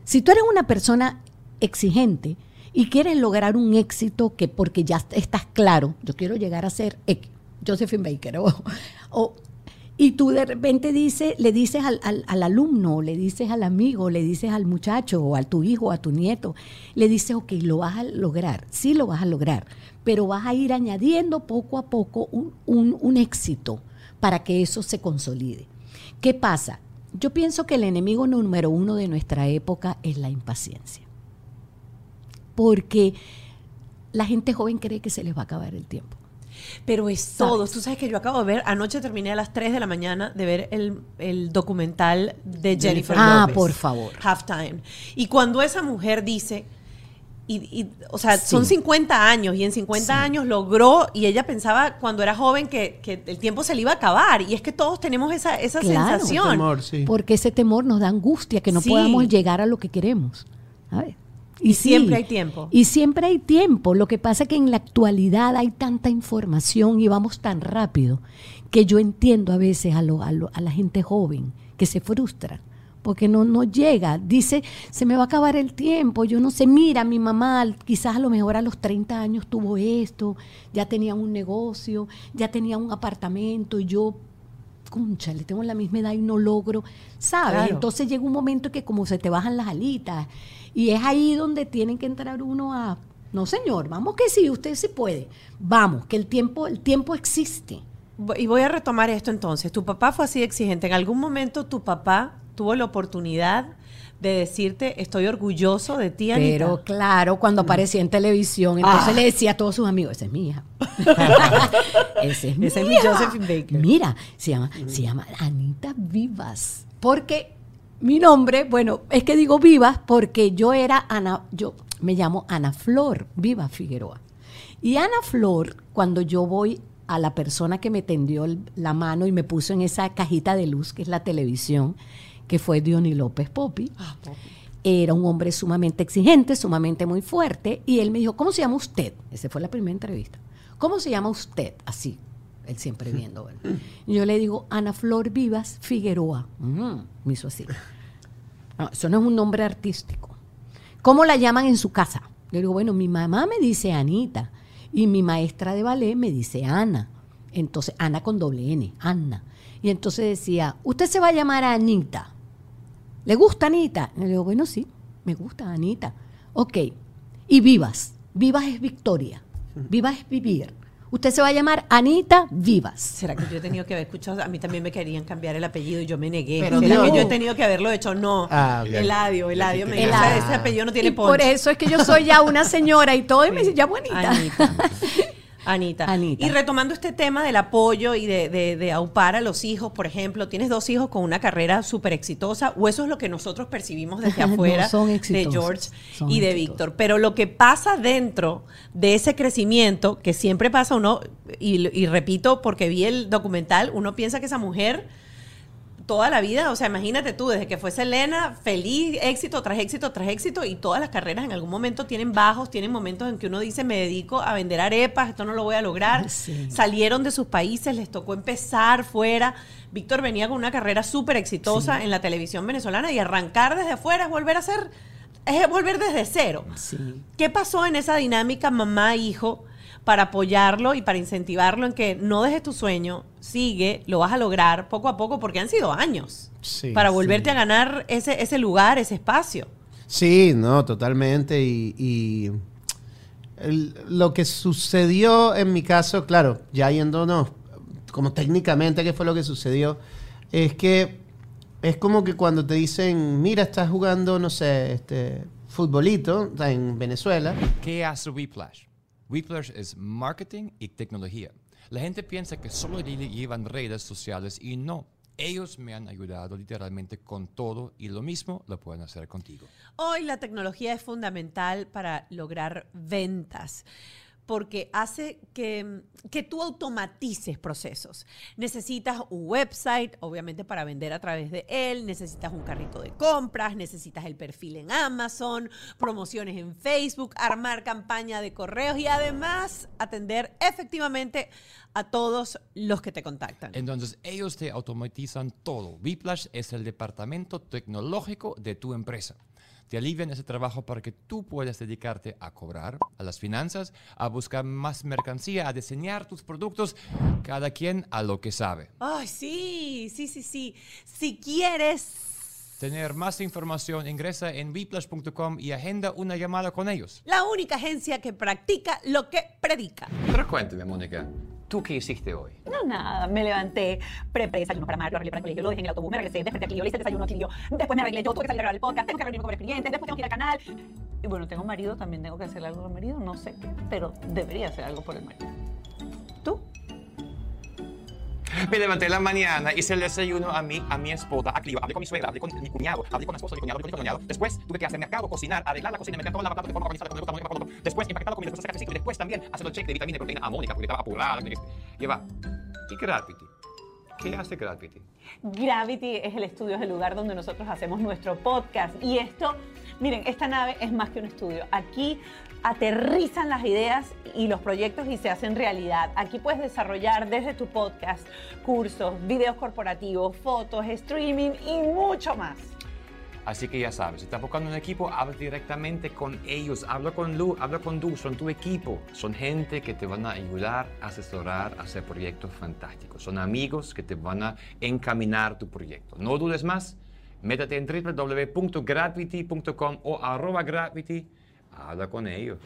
Si tú eres una persona exigente y quieres lograr un éxito que porque ya estás claro, yo quiero llegar a ser X, Josephine Baker, [LAUGHS] o, o- y tú de repente dices, le dices al, al- al alumno, le dices al amigo, le dices al muchacho, o a tu hijo, a tu nieto, le dices, ok, lo vas a lograr, sí lo vas a lograr, pero vas a ir añadiendo poco a poco un- un éxito para que eso se consolide. ¿Qué pasa? Yo pienso que el enemigo número uno de nuestra época es la impaciencia. Porque la gente joven cree que se les va a acabar el tiempo. Pero es todo. Tú sabes que yo acabo de ver, anoche terminé a las 3 de la mañana de ver el, el documental de Jennifer Ah, Lopez. por favor. Halftime. Y cuando esa mujer dice, y, y, o sea, Sí. son 50 años y en 50 Sí. años logró, y ella pensaba cuando era joven que, que el tiempo se le iba a acabar. Y es que todos tenemos esa, esa Claro. sensación. Temor, sí. Porque ese temor nos da angustia, que no Sí. podamos llegar a lo que queremos. ¿sabes? Y siempre hay tiempo. Y siempre hay tiempo. Lo que pasa es que en la actualidad hay tanta información y vamos tan rápido que yo entiendo a veces a, lo- a, lo- a la gente joven que se frustra porque no, no llega. Dice, se me va a acabar el tiempo. Yo no sé, mira, mi mamá quizás a lo mejor a los 30 años tuvo esto, ya tenía un negocio, ya tenía un apartamento y yo concha, le tengo la misma edad y no logro, ¿sabes? Claro. Entonces llega un momento que como se te bajan las alitas y es ahí donde tienen que entrar uno a, no señor, vamos que sí, usted sí puede, vamos, que el tiempo, el tiempo existe. Y voy a retomar esto entonces. Tu papá fue así de exigente. En algún momento tu papá tuvo la oportunidad de decirte, estoy orgulloso de ti, Anita. Pero claro, cuando aparecía en televisión, entonces Ah. le decía a todos sus amigos, esa es mi hija. [LAUGHS] Esa es mi es mi. Josephine Baker. Mira, se llama, se llama Anita Vivas. Porque mi nombre, bueno, es que digo Vivas porque yo era Ana, yo me llamo Ana Flor Vivas Figueroa. Y Ana Flor, cuando yo voy a la persona que me tendió la mano y me puso en esa cajita de luz que es la televisión, que fue Diony López Popi, Ah, Popi. era un hombre sumamente exigente, sumamente muy fuerte, y él me dijo, ¿cómo se llama usted? Esa fue la primera entrevista. ¿Cómo se llama usted? Así, él siempre viendo. ¿verdad? Yo le digo, Ana Flor Vivas Figueroa. Ujú, me hizo así. No, eso no es un nombre artístico. ¿Cómo la llaman en su casa? Yo digo, bueno, mi mamá me dice Anita y mi maestra de ballet me dice Ana. Entonces, Ana con doble N, Ana. Y entonces decía, usted se va a llamar Anita. ¿Le gusta Anita? Y le digo, bueno, sí, me gusta Anita. Ok. Y vivas. Vivas es victoria. Vivas es vivir. Usted se va a llamar Anita Vivas. ¿Será que yo he tenido que haber escuchado? A mí también me querían cambiar el apellido y yo me negué. Pero ¿Será no. que yo he tenido que haberlo hecho? No. Ah. Eladio, Eladio. Me Eladio. "Ese- ese apellido no tiene y por eso es que yo soy ya una señora y todo, y me dice, ya bonita. Anita. [LAUGHS] Anita. Anita. Y retomando este tema del apoyo y de, de, de aupar a los hijos, por ejemplo, tienes dos hijos con una carrera súper exitosa, o eso es lo que nosotros percibimos desde [LAUGHS] No, afuera son de George son y de. Víctor. Pero lo que pasa dentro de ese crecimiento, que siempre pasa uno, y, y repito, porque vi el documental, uno piensa que esa mujer toda la vida, o sea, imagínate tú, desde que fue Selena, feliz, éxito tras éxito tras éxito, y todas las carreras en algún momento tienen bajos, tienen momentos en que uno dice, me dedico a vender arepas, esto no lo voy a lograr. Sí. Salieron de sus países, les tocó empezar fuera. Víctor venía con una carrera súper exitosa en la televisión venezolana y arrancar desde afuera es volver a ser, es volver desde cero. Sí. ¿Qué pasó en esa dinámica mamá-hijo para apoyarlo y para incentivarlo en que no dejes tu sueño, sigue, lo vas a lograr poco a poco porque han sido años Sí, para sí. volverte a ganar ese, ese lugar, ese espacio? Sí, no, totalmente. Y, y el- lo que sucedió en mi caso, claro, ya yéndonos como técnicamente qué fue lo que sucedió, es que es como que cuando te dicen, mira, estás jugando, no sé, este futbolito en Venezuela. ¿Qué hace Whiplash? Whiplash es marketing y tecnología. La gente piensa que solo lle- llevan redes sociales y no. Ellos me han ayudado literalmente con todo y lo mismo lo pueden hacer contigo. Hoy la tecnología es fundamental para lograr ventas porque hace que, que tú automatices procesos. Necesitas un website, obviamente para vender a través de él, necesitas un carrito de compras, necesitas el perfil en Amazon, promociones en Facebook, armar campaña de correos y además atender efectivamente a todos los que te contactan. Entonces ellos te automatizan todo. Whiplash es el departamento tecnológico de tu empresa. Te alivian ese trabajo para que tú puedas dedicarte a cobrar, a las finanzas, a buscar más mercancía, a diseñar tus productos, cada quien a lo que sabe. Ay, sí, sí, sí, sí. Si quieres Tener más información, ingresa en whiplash.com y agenda una llamada con ellos. La única agencia que practica lo que predica. Pero cuénteme, Mónica, ¿tú qué hiciste hoy? No, nada, me levanté, preparé desayuno para Mario, arreglé para el colegio, lo dejé en el autobús, me regresé, desperté a Clio, le hice el desayuno a Clio, después me arreglé yo, tuve que salir a grabar el podcast, tengo que reunirme con varios clientes, después tengo que ir al canal. Y bueno, tengo marido, también tengo que hacer algo por el marido, no sé qué, pero debería hacer algo por el marido. ¿Tú? Me levanté en la mañana, hice el desayuno a mí, a mi esposa, a Clio, hablé con mi suegra, hablé con mi cuñado, hablé con la esposa de mi cuñado, hablé con mi cuñado. Después tuve que hacer mercado, cocinar, arreglar la cocina, meter toda la batata de forma organizada, con el gusta, con el Después empaquetar la comida, después sacar el y después también hacer el check de vitamina y proteína a Mónica porque estaba apurada. Y va. ¿Y Gravity? ¿Qué hace Gravity? Gravity es el estudio, es el lugar donde nosotros hacemos nuestro podcast. Y esto, miren, esta nave es más que un estudio. Aquí aterrizan las ideas y los proyectos y se hacen realidad. Aquí puedes desarrollar desde tu podcast cursos, videos corporativos, fotos, streaming y mucho más. Así que ya sabes, si estás buscando un equipo, habla directamente con ellos. Habla con Lu, habla con Du, son tu equipo. Son gente que te van a ayudar, a asesorar, hacer proyectos fantásticos. Son amigos que te van a encaminar tu proyecto. No dudes más, métete en www.gravity.com o arroba gravity. Habla con ellos.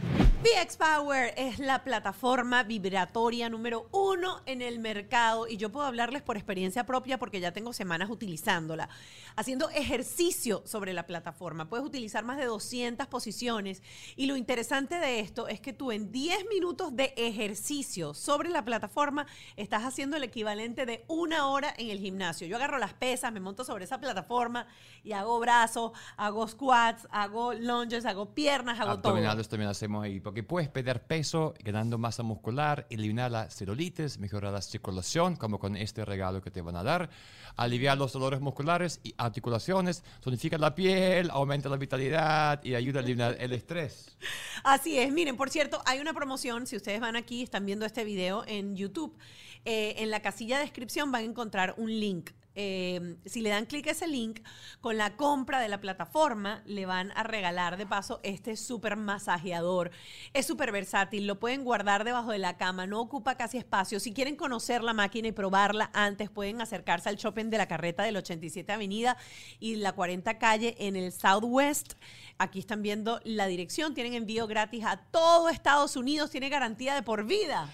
VX Power es la plataforma vibratoria número uno en el mercado y yo puedo hablarles por experiencia propia porque ya tengo semanas utilizándola, haciendo ejercicio sobre la plataforma. Puedes utilizar más de 200 posiciones y lo interesante de esto es que tú en 10 minutos de ejercicio sobre la plataforma estás haciendo el equivalente de una hora en el gimnasio. Yo agarro las pesas, me monto sobre esa plataforma y hago brazos, hago squats, hago lunges, hago piernas, hago todo. Abdominales también hacemos ahí, porque puedes perder peso ganando masa muscular, eliminar la celulitis, mejorar la circulación, como con este regalo que te van a dar, aliviar los dolores musculares y articulaciones, tonifica la piel, aumenta la vitalidad y ayuda a eliminar el estrés. Así es, miren, por cierto, hay una promoción, si ustedes van aquí, están viendo este video en YouTube, eh, en la casilla de descripción van a encontrar un link. Eh, si le dan clic a ese link, con la compra de la plataforma le van a regalar de paso este súper masajeador. Es súper versátil, lo pueden guardar debajo de la cama, no ocupa casi espacio. Si quieren conocer la máquina y probarla antes, pueden acercarse al shopping de la carreta del 87 Avenida y la 40 Calle en el Southwest. Aquí están viendo la dirección, tienen envío gratis a todo Estados Unidos, tiene garantía de por vida.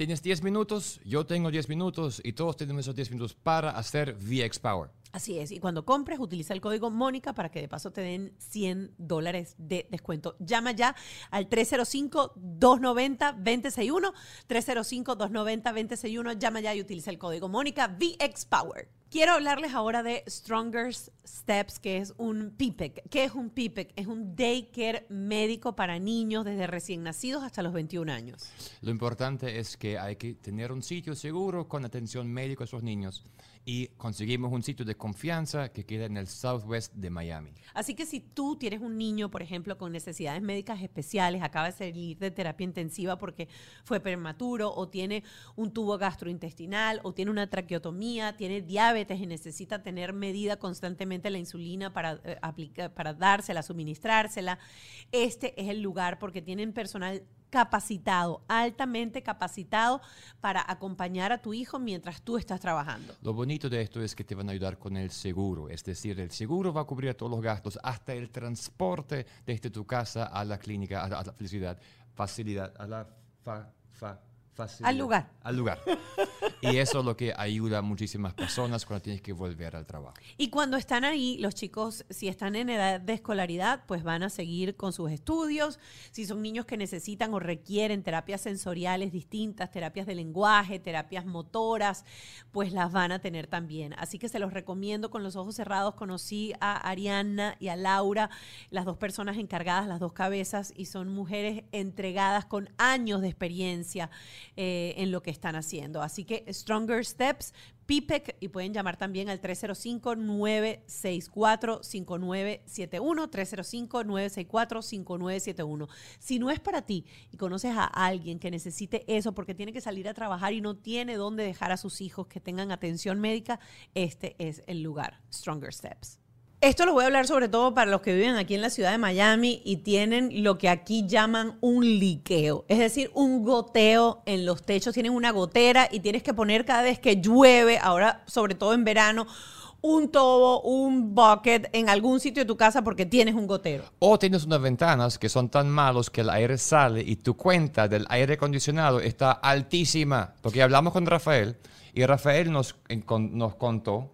Tienes 10 minutos, yo tengo 10 minutos y todos tenemos esos 10 minutos para hacer VX Power. Así es, y cuando compres, utiliza el código Mónica para que de paso te den 100 dólares de descuento. Llama ya al 305-290-261, 305-290-261, llama ya y utiliza el código Mónica VX Power. Quiero hablarles ahora de Stronger Steps, que es un PIPEC. ¿Qué es un PIPEC? Es un daycare médico para niños desde recién nacidos hasta los 21 años. Lo importante es que hay que tener un sitio seguro con atención médica a esos niños y conseguimos un sitio de confianza que queda en el southwest de Miami. Así que si tú tienes un niño, por ejemplo, con necesidades médicas especiales, acaba de salir de terapia intensiva porque fue prematuro, o tiene un tubo gastrointestinal, o tiene una traqueotomía, tiene diabetes y necesita tener medida constantemente la insulina para, eh, aplica- para dársela, suministrársela, este es el lugar porque tienen personal capacitado, altamente capacitado para acompañar a tu hijo mientras tú estás trabajando. Lo bonito de esto es que te van a ayudar con el seguro, es decir, el seguro va a cubrir todos los gastos, hasta el transporte desde tu casa a la clínica, a la, a la felicidad, facilidad, a la fa, fa, Al lugar. Al lugar. [LAUGHS] y eso es lo que ayuda a muchísimas personas cuando tienes que volver al trabajo. Y cuando están ahí, los chicos, si están en edad de escolaridad, pues van a seguir con sus estudios. Si son niños que necesitan o requieren terapias sensoriales distintas, terapias de lenguaje, terapias motoras, pues las van a tener también. Así que se los recomiendo con los ojos cerrados. Conocí a Ariana y a Laura, las dos personas encargadas, las dos cabezas, y son mujeres entregadas con años de experiencia eh, en lo que están haciendo. Así que Stronger Steps, PIPEC, y pueden llamar también al 305-964-5971, 305-964-5971. Si no es para ti y conoces a alguien que necesite eso porque tiene que salir a trabajar y no tiene dónde dejar a sus hijos que tengan atención médica, este es el lugar, Stronger Steps. Esto lo voy a hablar sobre todo para los que viven aquí en la ciudad de Miami y tienen lo que aquí llaman un liqueo, es decir, un goteo en los techos. Tienen una gotera y tienes que poner cada vez que llueve, ahora sobre todo en verano, un tobo, un bucket en algún sitio de tu casa porque tienes un gotero. O tienes unas ventanas que son tan malos que el aire sale y tu cuenta del aire acondicionado está altísima. Porque hablamos con Rafael y Rafael nos, nos contó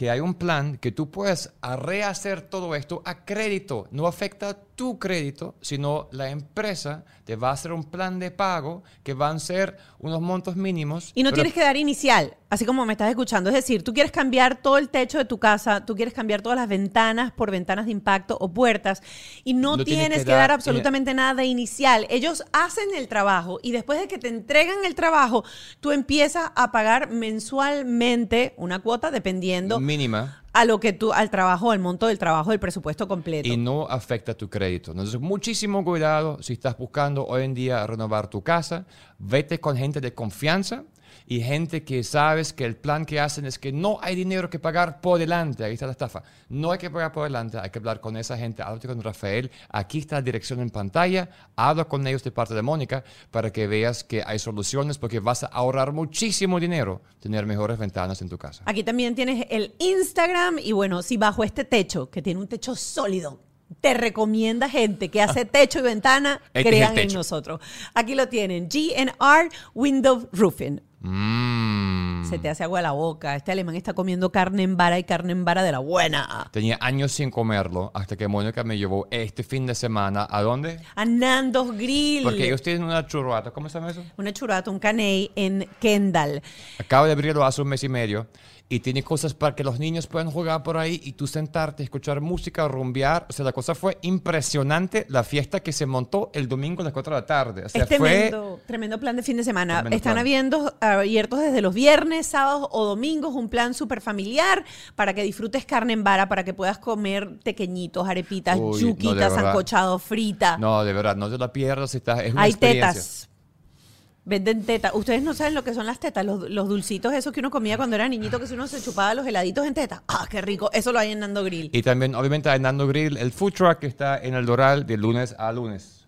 que hay un plan que tú puedes rehacer todo esto a crédito. No afecta tu crédito, sino la empresa te va a hacer un plan de pago que van a ser unos montos mínimos. Y no tienes que dar inicial, así como me estás escuchando. Es decir, tú quieres cambiar todo el techo de tu casa, tú quieres cambiar todas las ventanas por ventanas de impacto o puertas, y no, No tienes tienes que que, dar dar- absolutamente nada de inicial. Ellos hacen el trabajo y después de que te entregan el trabajo, tú empiezas a pagar mensualmente una cuota dependiendo mínima. A lo que tú, al trabajo, al monto del trabajo, del presupuesto completo. y no afecta tu crédito. Entonces, muchísimo cuidado si estás buscando hoy en día renovar tu casa. Vete con gente de confianza y gente que sabes que el plan que hacen es que no hay dinero que pagar por delante. Ahí está la estafa. No hay que pagar por delante, hay que hablar con esa gente. Háblate con Rafael. Aquí está la dirección en pantalla. Habla con ellos de parte de Mónica para que veas que hay soluciones porque vas a ahorrar muchísimo dinero tener mejores ventanas en tu casa. Aquí también tienes el Instagram y bueno, si bajo este techo, que tiene un techo sólido, te recomienda gente que hace techo y ventana, [LAUGHS] Este crean en nosotros. Aquí lo tienen, GNR Window Roofing. Mmm. Se te hace agua la boca. Este alemán está comiendo carne en vara y carne en vara de la buena. Tenía años sin comerlo hasta que Mónica me llevó este fin de semana. ¿A dónde? A Nando's Grill. Porque ellos tienen una churrata. ¿Cómo se llama eso? Una churrata, un caney en Kendall. Acabo de abrirlo hace un mes y medio. Y tiene cosas para que los niños puedan jugar por ahí y tú sentarte, escuchar música, rumbear. O sea, la cosa fue impresionante. La fiesta que se montó el domingo a las 4 de la tarde. O sea, es fue... tremendo, tremendo plan de fin de semana. Tremendo Están habiendo, abiertos desde los viernes, sábados o domingos un plan súper familiar para que disfrutes carne en vara, para que puedas comer tequeñitos, arepitas, Uy, no, yuquitas, verdad. sancochado, frita. No, de verdad, no te la pierdas. Estás, es una Hay experiencia. tetas. Venden tetas. Ustedes no saben lo que son las tetas, los, los dulcitos esos que uno comía cuando era niñito, que si uno se chupaba los heladitos en tetas. ¡Ah, qué rico! Eso lo hay en Nando Grill. Y también, obviamente, hay Nando Grill, el food truck que está en el Doral de lunes a lunes.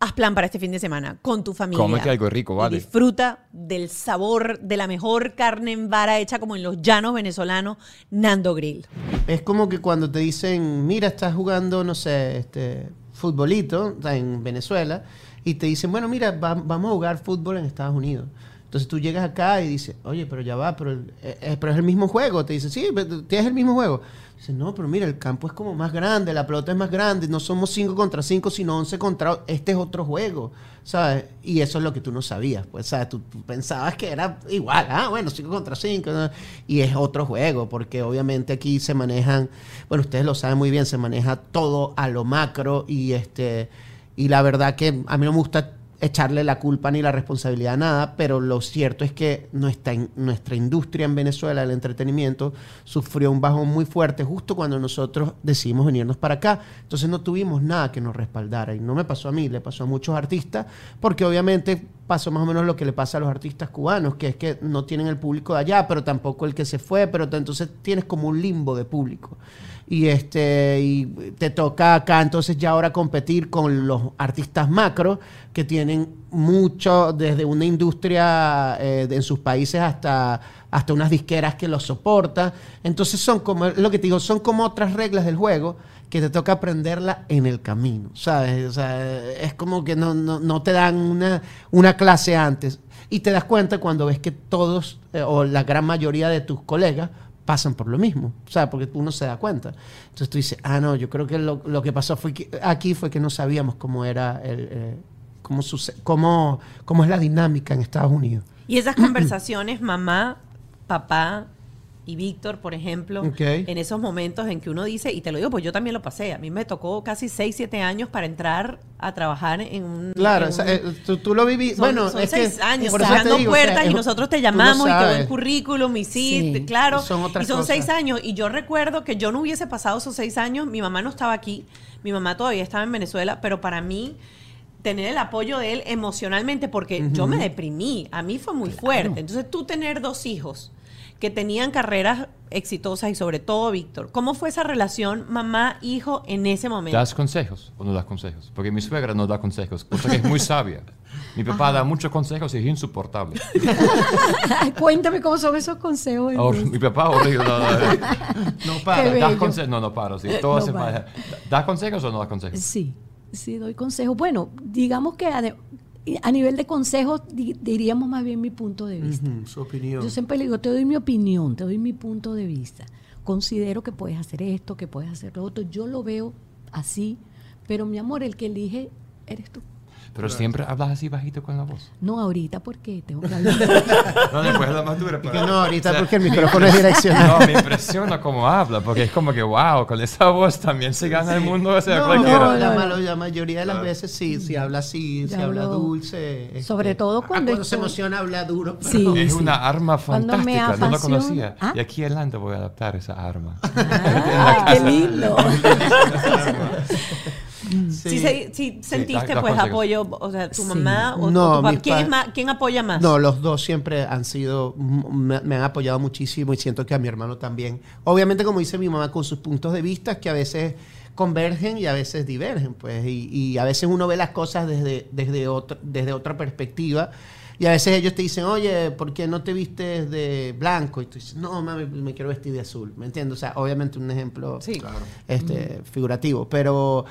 Haz plan para este fin de semana con tu familia. Cómete algo rico, Y vale. disfruta del sabor de la mejor carne en vara hecha como en los llanos venezolanos, Nando Grill. Es como que cuando te dicen, mira, estás jugando, no sé, este, futbolito en Venezuela y te dicen, bueno, mira, va- vamos a jugar fútbol en Estados Unidos. Entonces tú llegas acá y dices, oye, pero ya va, pero, eh, eh, pero es el mismo juego. Te dicen, sí, pero tienes el mismo juego. Dice, no, pero mira, el campo es como más grande, la pelota es más grande, no somos 5 contra 5, sino 11 contra... Este es otro juego, ¿sabes? Y eso es lo que tú no sabías, pues, ¿sabes? Tú pensabas que era igual, ah, bueno, 5 contra 5, y es otro juego, porque obviamente aquí se manejan, bueno, ustedes lo saben muy bien, se maneja todo a lo macro y este... Y la verdad que a mí no me gusta echarle la culpa ni la responsabilidad a nada, pero lo cierto es que nuestra, in- nuestra industria en Venezuela del entretenimiento sufrió un bajón muy fuerte justo cuando nosotros decidimos venirnos para acá. Entonces no tuvimos nada que nos respaldara. Y no me pasó a mí, le pasó a muchos artistas, porque obviamente pasó más o menos lo que le pasa a los artistas cubanos, que es que no tienen el público de allá, pero tampoco el que se fue, pero entonces tienes como un limbo de público y este y te toca acá entonces ya ahora competir con los artistas macro que tienen mucho desde una industria eh, en sus países hasta hasta unas disqueras que los soporta. Entonces son como lo que te digo son como otras reglas del juego que te toca aprenderla en el camino sabes es como que no, no, no te dan una, una clase antes. Y te das cuenta cuando ves que todos eh, o la gran mayoría de tus colegas pasan por lo mismo, o sea, porque uno se da cuenta. Entonces tú dices, ah, no, yo creo que lo, lo que pasó fue que aquí fue que no sabíamos cómo era, el, eh, cómo, suce- cómo, cómo es la dinámica en Estados Unidos. Y esas [CLEARS THROAT] conversaciones, mamá, papá y Víctor, por ejemplo, en esos momentos en que uno dice, y te lo digo, pues yo también lo pasé, a mí me tocó casi 6, 7 años para entrar a trabajar en un... Claro, en o sea, un- eh, tú, tú lo viví, son, bueno, son es seis que años cerrando o sea, puertas es- y nosotros te llamamos y te doy el currículum y sí, claro. Son otras y son cosas. seis años. Y yo recuerdo que yo no hubiese pasado esos seis años, mi mamá no estaba aquí, mi mamá todavía estaba en Venezuela, pero para mí tener el apoyo de él emocionalmente, porque yo me deprimí, a mí fue muy fuerte. Entonces tú tener dos hijos que tenían carreras exitosas y sobre todo Víctor, ¿cómo fue esa relación mamá-hijo en ese momento? ¿Das consejos o no das consejos? Porque mi suegra no da consejos, cosa que es muy sabia. Mi papá da muchos consejos y es insoportable. [LAUGHS] Cuéntame cómo son esos consejos. Mi papá horrible. No, no, no. [LAUGHS] Para. ¿Das conse- no, no paro. Sí. Todo No se para. ¿Das consejos o no das consejos? Sí, sí, doy consejos. Bueno, digamos que a, nivel de consejos di- diríamos más bien mi punto de vista. Su opinión. Yo siempre le digo, te doy mi opinión, te doy mi punto de vista. Considero que puedes hacer esto, que puedes hacer lo otro. Yo lo veo así, pero mi amor, el que elige eres tú. Pero siempre hablas así bajito con la voz. No ahorita porque tengo que hablar. [LAUGHS] No, después la más dura. Que no, ahorita porque el micrófono es [LAUGHS] direccional. No, me impresiona cómo habla, porque es como que, wow, con esa voz también se gana el mundo, o sea, No, cualquiera. no, la, malo- la mayoría de las veces sí, si habla así, si habla dulce. este, sobre todo ah, cuando se estoy- emociona habla duro. pero- Sí. Es sí. una arma Cuando me fantástica, no la apasiona- conocía. ¿Ah? Y aquí Landa voy a adaptar esa arma. Ah, [LAUGHS] qué lindo. Sí, se- sí sentiste pues apoyo, o sea, tu Sí. mamá o No, tu papá. ¿Quién, es más, ¿Quién apoya más? No, los dos siempre han sido, me, me han apoyado muchísimo y siento que a mi hermano también. Obviamente, como dice mi mamá, con sus puntos de vista que a veces convergen y a veces divergen, pues, y, y a veces uno ve las cosas desde, desde, otra, desde otra perspectiva. Y a veces ellos te dicen, oye, ¿por qué no te vistes de blanco? Y tú dices, no, mami, me quiero vestir de azul. ¿Me entiendes? O sea, obviamente un ejemplo Sí. este, figurativo. Pero,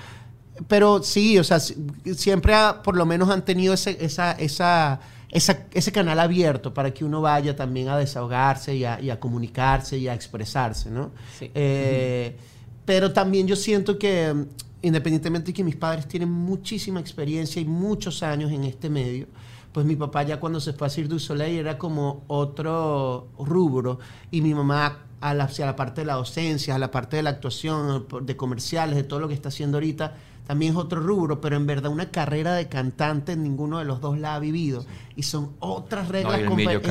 pero sí, o sea, si- siempre ha- por lo menos han tenido ese, esa, esa, esa- ese canal abierto para que uno vaya también a desahogarse y a, y a comunicarse y a expresarse, ¿no? Sí. Eh, Pero también yo siento que, mm, independientemente de que mis padres tienen muchísima experiencia y muchos años en este medio, pues mi papá ya cuando se fue a Cirque du Soleil era como otro rubro y mi mamá a la- hacia la parte de la docencia, a la parte de la actuación, de comerciales, de todo lo que está haciendo ahorita, también es otro rubro, pero en verdad una carrera de cantante ninguno de los dos la ha vivido y son otras reglas medio es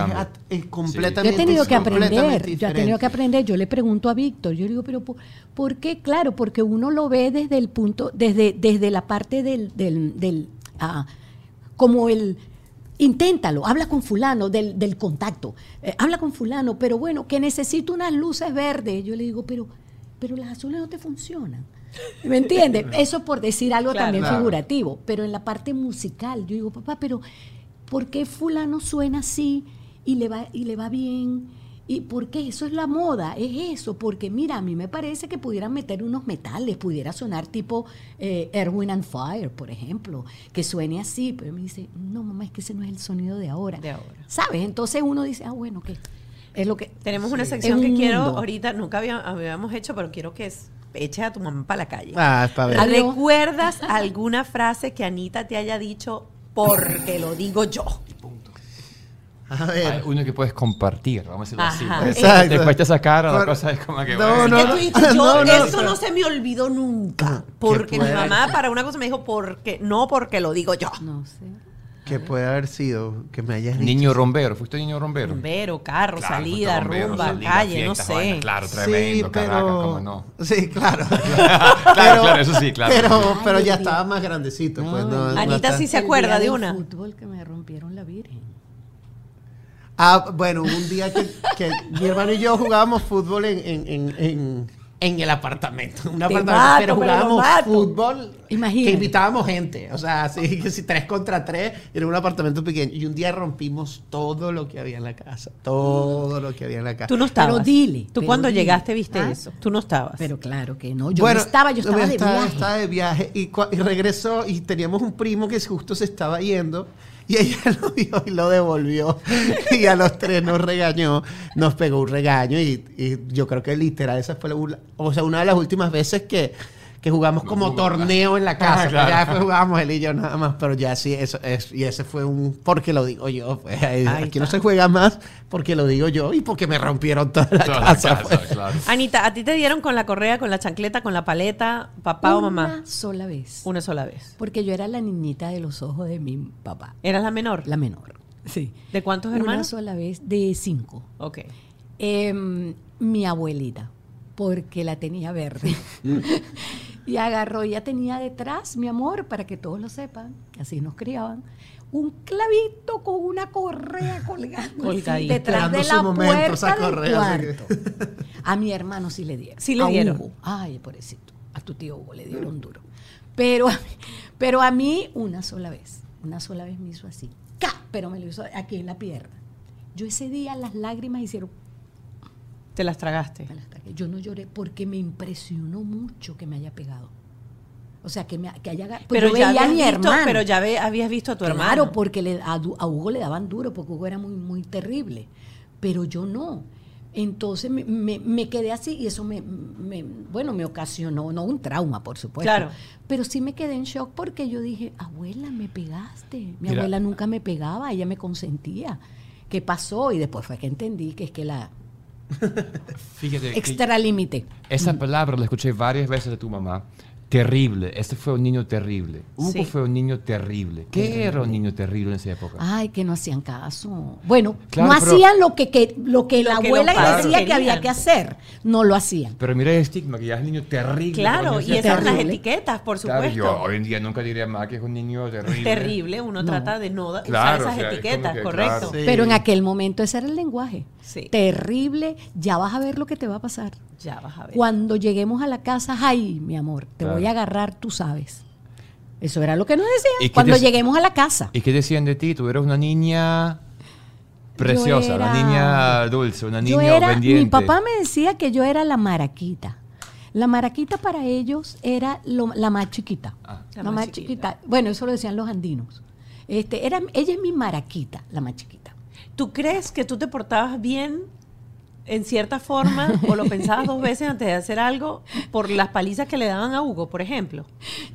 es Sí. completamente Yo he tenido que aprender, completamente yo he tenido que aprender. Yo le pregunto a Víctor, yo le digo, pero ¿por, por qué? Claro, porque uno lo ve desde el punto, desde, desde la parte del, del, del, ah, como el, inténtalo, habla con fulano del, del contacto, eh, habla con fulano, pero bueno, que necesito unas luces verdes. Yo le digo, pero, pero las azules no te funcionan. ¿Me entiendes? [LAUGHS] Eso por decir algo Claro. también Claro. figurativo, pero en la parte musical, yo digo, papá, pero ¿por qué fulano suena así y le va, y le va bien? ¿Y por qué? Eso es la moda, es eso. Porque mira, a mí me parece que pudieran meter unos metales, pudiera sonar tipo eh, Erwin and Fire, por ejemplo, que suene así. Pero me dice, no, mamá, es que ese no es el sonido de ahora. De ahora. ¿Sabes? Entonces uno dice, ah, bueno, ¿qué? Es lo que... Tenemos una sección que quiero mundo. ahorita, nunca había- habíamos hecho, pero quiero que es- eches a tu mamá para la calle. Ah, es para ver. Algo- ¿Recuerdas alguna frase que Anita te haya dicho porque lo digo yo? A Hay ver. uno que puedes compartir, vamos a decirlo así. Ajá. Exacto. Después te sacaron la Por- cosa es como que... No, bueno. no, Que no. tú dices, yo, No, no, eso no se me olvidó nunca. Porque mi mamá para una cosa me dijo, porque no porque lo digo yo. No sé. Que puede haber sido que me hayas dicho. Niño rombero, ¿fuiste niño rombero? Bombero, carro, Claro, salida, rumba, salida, calle, fiestas, no sé. vaina, claro, tremendo, sí, Caracas, pero... cómo no. Sí, claro. [LAUGHS] Claro, claro, eso sí, claro. Pero, pero ya estaba más grandecito. pues, no- Anita sí se acuerda de una. fútbol que me rompieron la virgen. Ah, bueno, un día que, que mi hermano y yo jugábamos fútbol en, en, en, en, en el apartamento. Un apartamento, mato, pero jugábamos fútbol. Imagínate. Que invitábamos gente. O sea, así [LAUGHS] que si tres contra tres, era un apartamento pequeño. Y un día rompimos todo lo que había en la casa. Todo lo que había en la casa. Tú no estabas. Pero dile, Tú pero cuando dile. llegaste viste ¿Ah? eso. Tú no estabas. Pero claro que no. Yo no estaba, yo estaba de estaba, viaje. estaba de viaje y regresó y teníamos un primo que justo se estaba yendo y ella [LAUGHS] lo vio y lo devolvió. Y a los tres nos regañó, nos pegó un regaño y, yo creo que literal esa fue la, o sea, una de las últimas veces que, que jugamos No como torneo en la [LAUGHS] casa. Ah, claro. Ya después jugábamos él y yo nada más, pero ya sí, eso es, y ese fue un, porque lo digo yo, [LAUGHS] pues, Ahí aquí no se juega más porque lo digo yo y porque me rompieron toda la Toda la casa. pues. claro. Anita, ¿a ti te dieron con la correa, con la chancleta, con la paleta, papá o mamá? Una sola vez. Una sola vez. Porque yo era la niñita de los ojos de mi papá. ¿Eras la menor? La menor. Sí. ¿De cuántos Una hermanos? sola vez de cinco. Ok. Em, mi abuelita, porque la tenía verde. [LAUGHS] y agarró, ella tenía detrás, mi amor, para que todos lo sepan, que así nos criaban, un clavito con una correa colgando así detrás de la momento, esa puerta del correa, que-. A mi hermano sí le dieron. Sí le A dieron. Hugo. Ay, pobrecito. A tu tío Hugo le dieron duro. Pero a mí, pero a mí una sola vez. Una sola vez me hizo así. ¡Ca! Pero me lo hizo aquí en la pierna. Yo ese día las lágrimas hicieron Te las tragaste. me las tragué. Yo no lloré porque me impresionó mucho que me haya pegado. O sea, que, me, que haya... Pues Pero ya, veía a mi visto, hermano. pero ya ve- habías visto a tu hermano. Claro, porque le- a, Du- a Hugo le daban duro, porque Hugo era muy, muy terrible. Pero yo no. Entonces me, me- me quedé así y eso me, me- bueno, me ocasionó, no un trauma, por supuesto. Claro. Pero sí me quedé en shock porque yo dije, abuela, me pegaste. Mi Mira. abuela nunca me pegaba, ella me consentía. ¿Qué pasó? Y después fue que entendí que es que la Fíjate que extralímite. esa palabra la escuché varias veces de tu mamá. Terrible. Este fue un niño terrible. Hugo Sí. fue un niño terrible. ¿Qué era un niño terrible en esa época? Ay, que no hacían caso. Bueno, Claro, no hacían lo que, que- lo que la que abuela decía que había que hacer. No lo hacían. Pero mira el estigma, que ya es un niño terrible. Claro, y esas son las etiquetas, por Claro, supuesto. yo hoy en día nunca diría más que es un niño terrible. Terrible, uno No. trata de no Claro, usar o esas sea, etiquetas, que, correcto. claro. Sí. Pero en aquel momento ese era el lenguaje. Sí. Terrible, ya vas a ver lo que te va a pasar. Ya vas a ver. Cuando lleguemos a la casa, ay, mi amor, te Claro. Voy a agarrar, tú sabes. Eso era lo que nos ¿Y decían cuando te- lleguemos a la casa. ¿Y qué decían de ti? Tú eras una niña preciosa, era- una niña dulce, una Yo niña era, obediente. mi papá me decía que yo era la maraquita. La maraquita para ellos era lo- la más chiquita. Ah. La, más chiquita. Bueno, eso lo decían los andinos. Este, era, ella es mi maraquita, la más chiquita. ¿Tú crees que tú te portabas bien en cierta forma o lo pensabas dos veces antes de hacer algo por las palizas que le daban a Hugo, por ejemplo?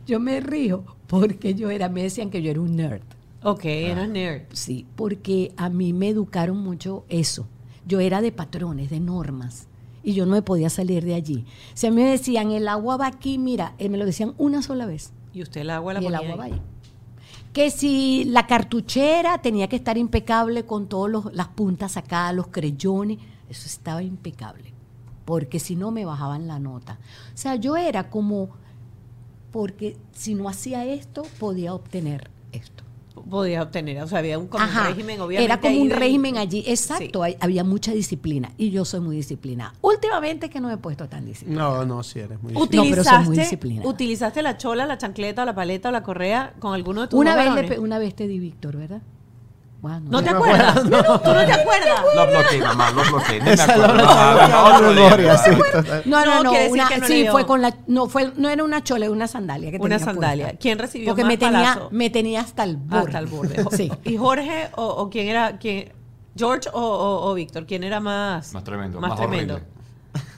Yo me río porque yo era, me decían que yo era un nerd. Ok, eras nerd. Sí, porque a mí me educaron mucho eso. Yo era de patrones, de normas, y yo no me podía salir de allí. Si a mí me decían, el agua va aquí, mira, eh, me lo decían una sola vez, Y usted el agua la y el ponía agua va ahí. Que si la cartuchera tenía que estar impecable con todas las puntas acá, los creyones, eso estaba impecable, porque si no me bajaban la nota. O sea, yo era como, porque si no hacía esto, podía obtener esto. Podía obtener, o sea, había un, como un Ajá, régimen, obviamente. Era como un de- régimen allí, exacto, Sí. hay- había mucha disciplina y yo soy muy disciplinada. Últimamente que no me he puesto tan disciplinada. No, no, sí eres muy... pero soy muy ¿Utilizaste, disciplinada. ¿Utilizaste la chola, la chancleta o la paleta o la correa con alguno de tus Una vez, le una vez te di Víctor, ¿verdad? Bueno, ¿No te No, acuerdas? no. ¿Tú no te [LAUGHS] acuerdas? Lo bloqueé, mamá, lo bloqueé. No me Esa acuerdo. No, no, No, una- que no sí, fue con la. No, fue, no era una chola, era una sandalia. Que Una tenía sandalia. puesta. ¿Quién recibió Porque más me tenía, palazo? me tenía hasta el borde. Hasta el borde. [LAUGHS] Sí. ¿Y Jorge o, o quién era? Quién, ¿George o, o- o Víctor? ¿Quién era más? Más tremendo, Más, más tremendo. horrible.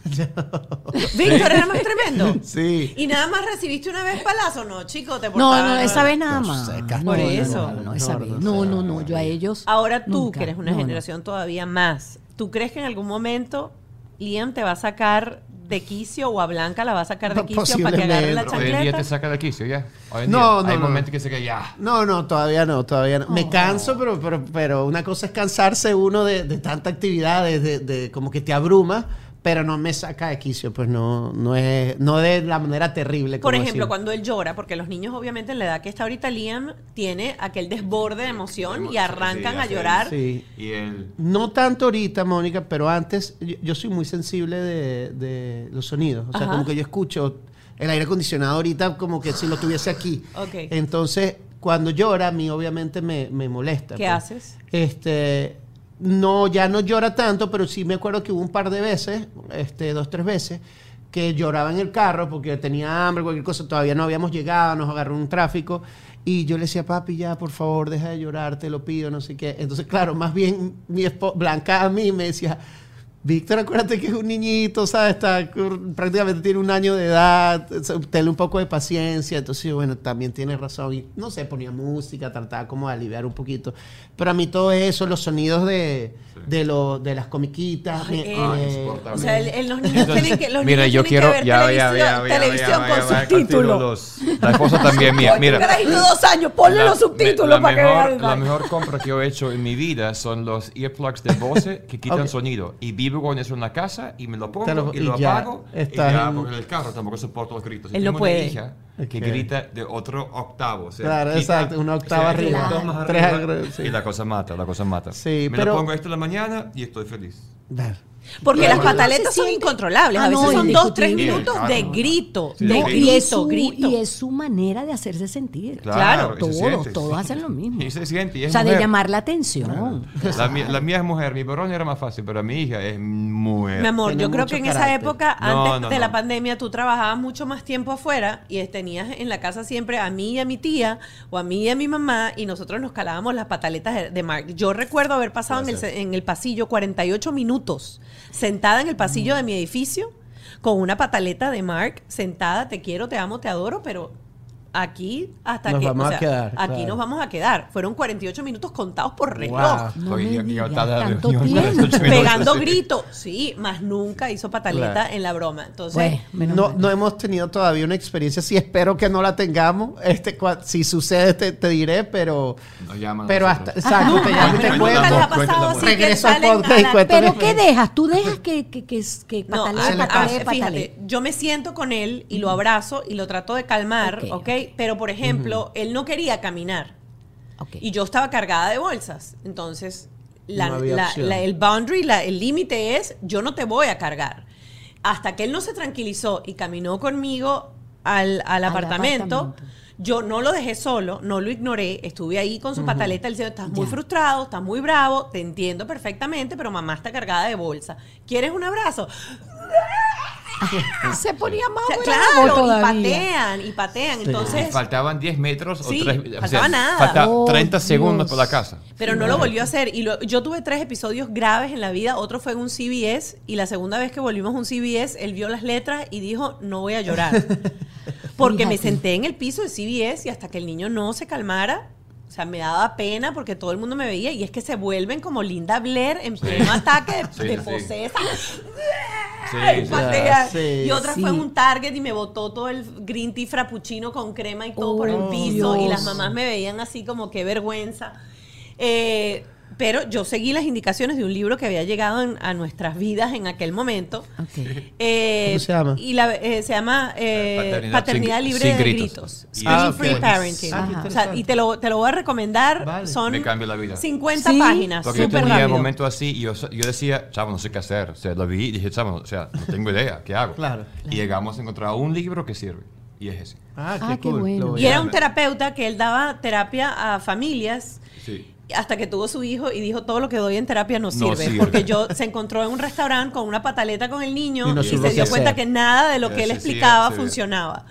[LAUGHS] ¿Víctor era más tremendo? Sí. ¿Y nada más recibiste una vez palazo? No, chico, te No, no, esa vez nada más. Por eso. No, no, esa No, vez. no No, no. Yo a ellos. Ahora tú, nunca. que eres una No, no. generación todavía más, ¿tú crees que en algún momento Liam te va a sacar de quicio o a Blanca la va a sacar de No, [LAUGHS] quicio para que agarre la posiblemente. Hoy en día te chancleta? saca de quicio, ya. Hoy en No, día no, Hay no. momentos que se que ya. No, no, todavía no, todavía no. Me canso, pero, pero, pero una cosa es cansarse uno de, de tanta actividad, de, de- de como que te abruma, pero no me saca de quicio, pues no, no es, no de la manera terrible. Por como ejemplo, decir. cuando él llora, porque los niños obviamente en la edad que está ahorita Liam tiene aquel desborde de emoción y arrancan Sí, a llorar. Sí. Y él. No tanto ahorita, Mónica, pero antes yo, yo soy muy sensible de, de los sonidos. O sea, Ajá. como que yo escucho el aire acondicionado ahorita como que si lo tuviese aquí. Ok. Entonces, cuando llora, a mí obviamente me, me molesta. ¿Qué pues. haces? Este, no, ya no llora tanto, pero sí me acuerdo que hubo un par de veces, este, dos, tres veces, que lloraba en el carro porque tenía hambre, cualquier cosa, todavía no habíamos llegado, nos agarró un tráfico. Y yo le decía, papi, ya, por favor, deja de llorar, te lo pido, no sé qué. Entonces, claro, más bien mi esposa, Blanca a mí me decía, Víctor, acuérdate que es un niñito, ¿sabes? Está, prácticamente tiene un año de edad, tenle un poco de paciencia. Entonces, bueno, también tiene razón. Y no sé, ponía música, trataba como de aliviar un poquito. Pero a mí todo eso, los sonidos de, de, lo, de las comiquitas. Ay, eh, eh. O sea, el- el- los niños tienen que, los Mira, niños yo tienen quiero. que ver Ya, televisión, ya, ya, televisión ya, con subtítulos. La esposa [LAUGHS] también mía. Mira. Carajito, dos años, ponle La- los subtítulos la para que mejor, vean. La mejor compra que yo he hecho en mi vida son los earplugs de Bose que quitan Ok. sonido. Y vivo con eso en la casa y me lo pongo lo- y y lo ya apago. Y estás ya, en- porque en el carro tampoco soporto los gritos. Y Él no tengo puede. una hija que Ok. grita de otro octavo. o sea, Claro, quita- exacto, una octava o sea, arriba. dos más Tres arriba, arriba, sí. Y la cosa mata, la cosa mata. Sí, me pero- lo pongo esto en la mañana y estoy feliz. Ver. Porque Claro. las pataletas son incontrolables. Ah, a veces no, son dos, tres minutos Claro. de grito, Sí, de sí. No, y, grito, es su, grito. y es su manera de hacerse sentir. Claro, se todos, siente, todos sí. hacen lo mismo. Y se siente. y O es sea, de llamar la atención. La mía, la mía es mujer, mi varón era más fácil, pero mi hija es mujer. Mi amor, Tiene yo creo que en esa época, antes no, de la pandemia, tú trabajabas mucho más tiempo afuera y tenías en la casa siempre a mí y a mi tía o a mí y a mi mamá y nosotros nos calábamos las pataletas de, de Mark. Yo recuerdo haber pasado en el, en el pasillo 48 minutos sentada en el pasillo de mi edificio con una pataleta de Mark sentada, te quiero, te amo, te adoro, pero aquí hasta Nos que vamos o a quedar, aquí claro. nos vamos a quedar. Fueron 48 minutos contados por reloj. Wow. No me digas, tanto minutos, Pegando sí. gritos, sí, más nunca hizo pataleta Claro. en la broma. Entonces, Bueno, No, no hemos tenido todavía una experiencia así, espero que no la tengamos. Este, cua- si sucede, te, te diré, pero. Nos llaman a Pero hasta. Exacto, te llamo te Cuéntame cuento. la ¿Nunca les ha voz, cuéntame pasado la así voz. que Regreso al salen podcast a y la- cuéntame. Pero ¿qué dejas? Tú dejas que, que, que, que No, patalee, a- a- patalee, fíjate, patalee. yo me siento con él y lo abrazo y lo trato de calmar, ¿ok? Pero, por ejemplo, él no quería caminar y yo estaba cargada de bolsas. Entonces, la- No había la- opción. la- el boundary, la- el límite es, yo no te voy a cargar. Hasta que él no se tranquilizó y caminó conmigo al, al apartamento, apartamento. Yo no lo dejé solo, no lo ignoré, estuve ahí con su pataleta, él dice, estás muy Ya. frustrado, estás muy bravo, te entiendo perfectamente, pero mamá está cargada de bolsa. ¿Quieres un abrazo? [LAUGHS] Se ponía más O sea, bravo claro, y patean, y patean. Entonces, Faltaban 10 metros Sí, o 3 faltaba nada. Falta Oh, 30 segundos por la casa. pero no lo volvió a hacer. Y lo- yo tuve tres episodios graves en la vida. Otro fue en un CBS. Y la segunda vez que volvimos a un CBS, él vio las letras y dijo, no voy a llorar. [LAUGHS] Porque me senté en el piso de CBS y hasta que el niño no se calmara, o sea, me daba pena porque todo el mundo me veía. Y es que se vuelven como Linda Blair en pleno ataque de, [LAUGHS] Sí, de posesa. Sí, Ay, sí. Y otra Sí. fue en un Target y me botó todo el green tea frappuccino con crema y todo por el piso. Y las mamás me veían así como qué vergüenza. Eh, pero yo seguí las indicaciones de un libro que había llegado en- a nuestras vidas en aquel momento. Ok. Eh, ¿Cómo se llama? Y la, eh, se llama eh, Paternidad Paternidad, sin- libre sin de gritos. gritos. Es- Free Ah, ok. Parenting. Ah, qué O sea, y te lo, te lo voy a recomendar. Vale. Son Me cambia la vida. 50 Sí, páginas. Porque yo súper tenía rápido. momentos así y yo, yo decía, chavo, no sé qué hacer. O sea, lo vi y dije, chavo, o sea, no tengo idea, ¿qué hago? Claro. Y llegamos a encontrar un libro que sirve. Y es ese. Ah, qué, Ah, qué cool. bueno. Lo voy Y a era un terapeuta que él daba terapia a familias Sí. Hasta que tuvo su hijo y dijo todo lo que doy en terapia no sirve, sirve. porque yo [LAUGHS] se encontró en un restaurante con una pataleta con el niño Y no se dio cuenta hacer. que nada de lo que él sí, explicaba sí, sí. funcionaba.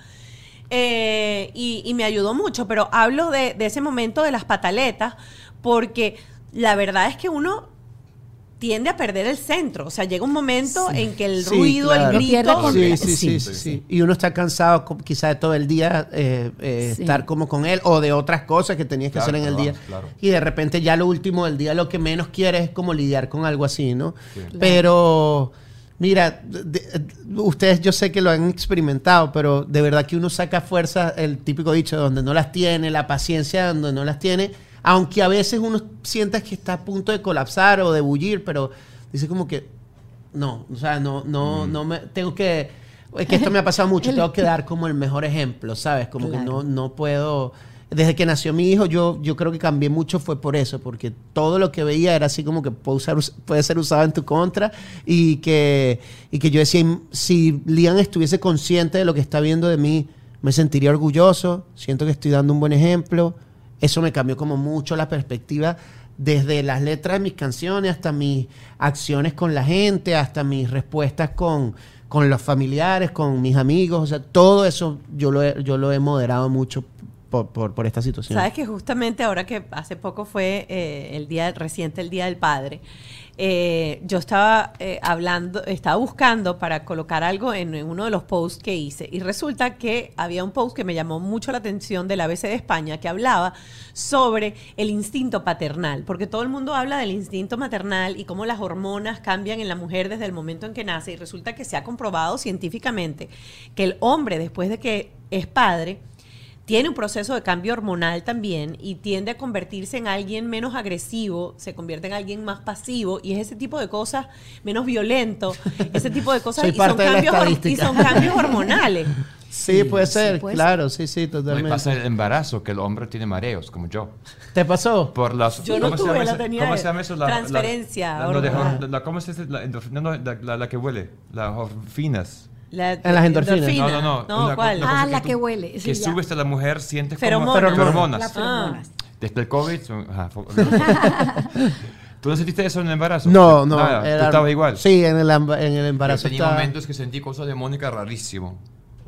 Eh, y, y me ayudó mucho, pero hablo de, de ese momento de las pataletas porque la verdad es que uno tiende a perder el centro, o sea, llega un momento en que el Sí, ruido, claro. el grito, con- Sí, sí, sí, Sí. sí, sí. Y uno está cansado quizá de todo el día eh, eh, Sí. estar como con él o de otras cosas que tenías que Claro, hacer en el claro, día. claro. Y de repente ya lo último del día lo que menos quieres es como lidiar con algo así, ¿no? Sí. Pero mira, de- de- ustedes yo sé que lo han experimentado, pero de verdad que uno saca fuerza, el típico dicho, de donde no las tiene, la paciencia de donde no las tiene, aunque a veces uno sienta que está a punto de colapsar o de bullir, pero dice como que no, o sea, no, no, Mm. no me tengo que. Es que esto me ha pasado mucho, [LAUGHS] tengo que dar como el mejor ejemplo, ¿sabes? Como que no, no puedo. Desde que nació mi hijo, yo, yo creo que cambié mucho fue por eso, porque todo lo que veía era así como que puede, usar, puede ser usado en tu contra y que, y que yo decía, si Liam estuviese consciente de lo que está viendo de mí, me sentiría orgulloso, siento que estoy dando un buen ejemplo. Eso me cambió como mucho la perspectiva desde las letras de mis canciones hasta mis acciones con la gente, hasta mis respuestas con, con los familiares, con mis amigos. O sea, todo eso yo lo he, yo lo he moderado mucho por, por, esta situación. Sabes que justamente ahora que hace poco fue eh, el día reciente el día del padre, eh, yo estaba eh, hablando, estaba buscando para colocar algo en, en uno de los posts que hice y resulta que había un post que me llamó mucho la atención del ABC de España que hablaba sobre el instinto paternal, porque todo el mundo habla del instinto maternal y cómo las hormonas cambian en la mujer desde el momento en que nace y resulta que se ha comprobado científicamente que el hombre después de que es padre tiene un proceso de cambio hormonal también y tiende a convertirse en alguien menos agresivo, se convierte en alguien más pasivo y es ese tipo de cosas menos violento, [LAUGHS] ese tipo de cosas y son, cambios, y son cambios hormonales. sí, puede ser, puede claro, sí, sí, Me totalmente. pasa el embarazo, que el hombre tiene mareos, como yo. ¿Te pasó? Por las, Yo no ¿cómo se tuve, la tenía ¿Cómo se llama eso? La, transferencia la- la- ¿Cómo se dice? La, que huele. Las endorfinas. La- En las endorfinas. endorfina. No, no, no. No, co- ¿cuál? Ah, la tú- que huele, sí, que ya. sube hasta la mujer, siente Feromonas. como Feromonas. Las feromonas. feromonas. Desde el COVID. ajá, [LAUGHS] ¿Tú no sentiste eso en el embarazo? No, no. Nada, era- ¿Tú estabas igual? Sí, en el, en el Yo embarazo. tenía estaba- momentos que sentí cosas de Mónica rarísimo.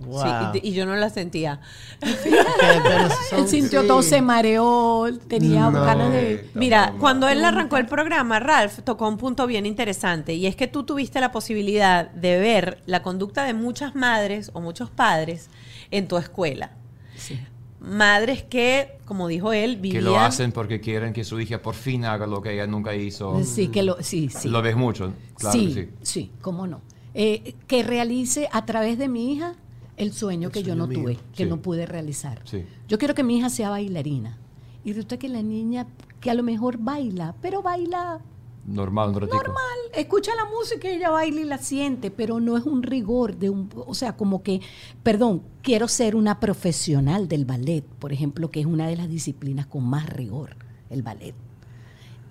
Wow. Sí, y, y yo no la sentía. [LAUGHS] Que- Él sintió sí. todo, se mareó, tenía No. ganas de... Mira, cuando él arrancó el programa, Ralph tocó un punto bien interesante y es que tú tuviste la posibilidad de ver la conducta de muchas madres o muchos padres en tu escuela. Sí. Madres que, como dijo él, Que vivían... lo hacen porque quieren que su hija por fin haga lo que ella nunca hizo. Sí, que lo, sí, sí. Lo ves mucho, claro sí, que sí. sí, cómo no. Eh, que realice a través de mi hija el sueño El que yo no mío. tuve, que Sí. no pude realizar. Sí. Yo quiero que mi hija sea bailarina. Y resulta que la niña, que a lo mejor baila, pero baila Normal, un normal, escucha la música y ella baila y la siente, pero no es un rigor de un, o sea, como que, perdón, quiero ser una profesional del ballet, por ejemplo, que es una de las disciplinas con más rigor, el ballet.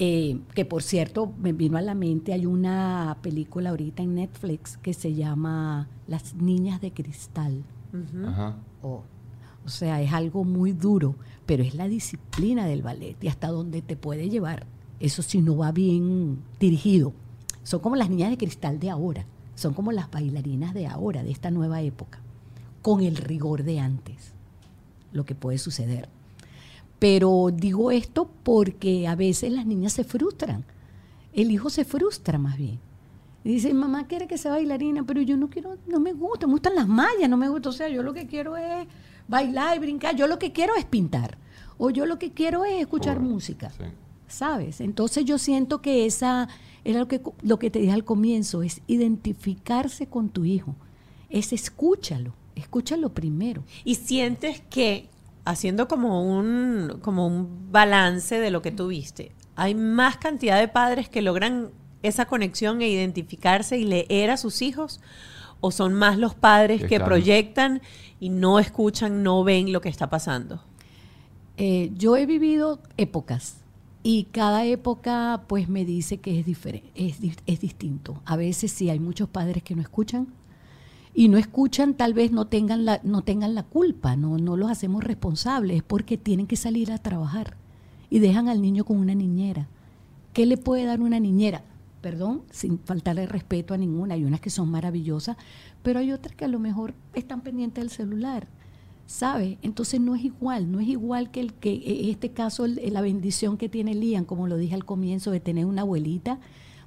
Eh, que por cierto, me vino a la mente, hay una película ahorita en Netflix que se llama Las Niñas de Cristal. Ajá. O sea, es algo muy duro, pero es la disciplina del ballet y hasta dónde te puede llevar. Eso si no va bien dirigido. Son como las niñas de cristal de ahora, son como las bailarinas de ahora, de esta nueva época, con el rigor de antes, lo que puede suceder. Pero digo esto porque a veces las niñas se frustran. El hijo se frustra más bien. Y dice, mamá quiere que sea bailarina, pero yo no quiero, no me gusta, me gustan las mallas, no me gusta. O sea, yo lo que quiero es bailar y brincar, yo lo que quiero es pintar. O yo lo que quiero es escuchar Pobre, música. sí. ¿Sabes? Entonces yo siento que esa era lo que, lo que te dije al comienzo, es identificarse con tu hijo. Es escúchalo, escúchalo primero. Y sientes que, haciendo como un, como un balance de lo que tuviste, hay más cantidad de padres que logran esa conexión e identificarse y leer a sus hijos, o son más los padres Que proyectan y no escuchan, no ven lo que está pasando. Eh, yo he vivido épocas y cada época pues me dice que es diferente, es, es distinto. A veces sí hay muchos padres que no escuchan y no escuchan, tal vez no tengan la, no tengan la culpa, no, no los hacemos responsables, es porque tienen que salir a trabajar y dejan al niño con una niñera. ¿Qué le puede dar una niñera? Perdón, sin faltarle respeto a ninguna. Hay unas que son maravillosas, pero hay otras que a lo mejor están pendientes del celular. ¿Sabe? Entonces no es igual, no es igual que el que en este caso la bendición que tiene Lian, como lo dije al comienzo, de tener una abuelita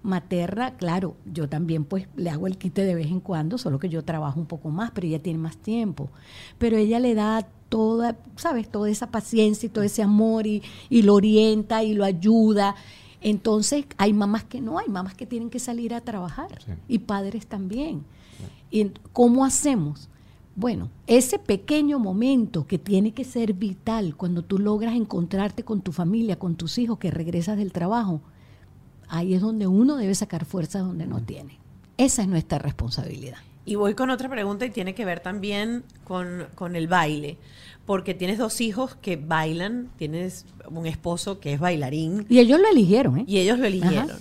materna, claro, yo también pues le hago el quite de vez en cuando, solo que yo trabajo un poco más, pero ella tiene más tiempo. Pero ella le da toda, ¿sabes? Toda esa paciencia y todo ese amor y, y lo orienta y lo ayuda. Entonces hay mamás que no, hay mamás que tienen que salir a trabajar Sí. y padres también. ¿Y cómo hacemos? Bueno, ese pequeño momento que tiene que ser vital cuando tú logras encontrarte con tu familia, con tus hijos, que regresas del trabajo, ahí es donde uno debe sacar fuerzas donde no tiene. Esa es nuestra responsabilidad. Y voy con otra pregunta y tiene que ver también con, con el baile. Porque tienes dos hijos que bailan, tienes un esposo que es bailarín Y ellos lo eligieron, ¿eh? y ellos lo eligieron. Ajá.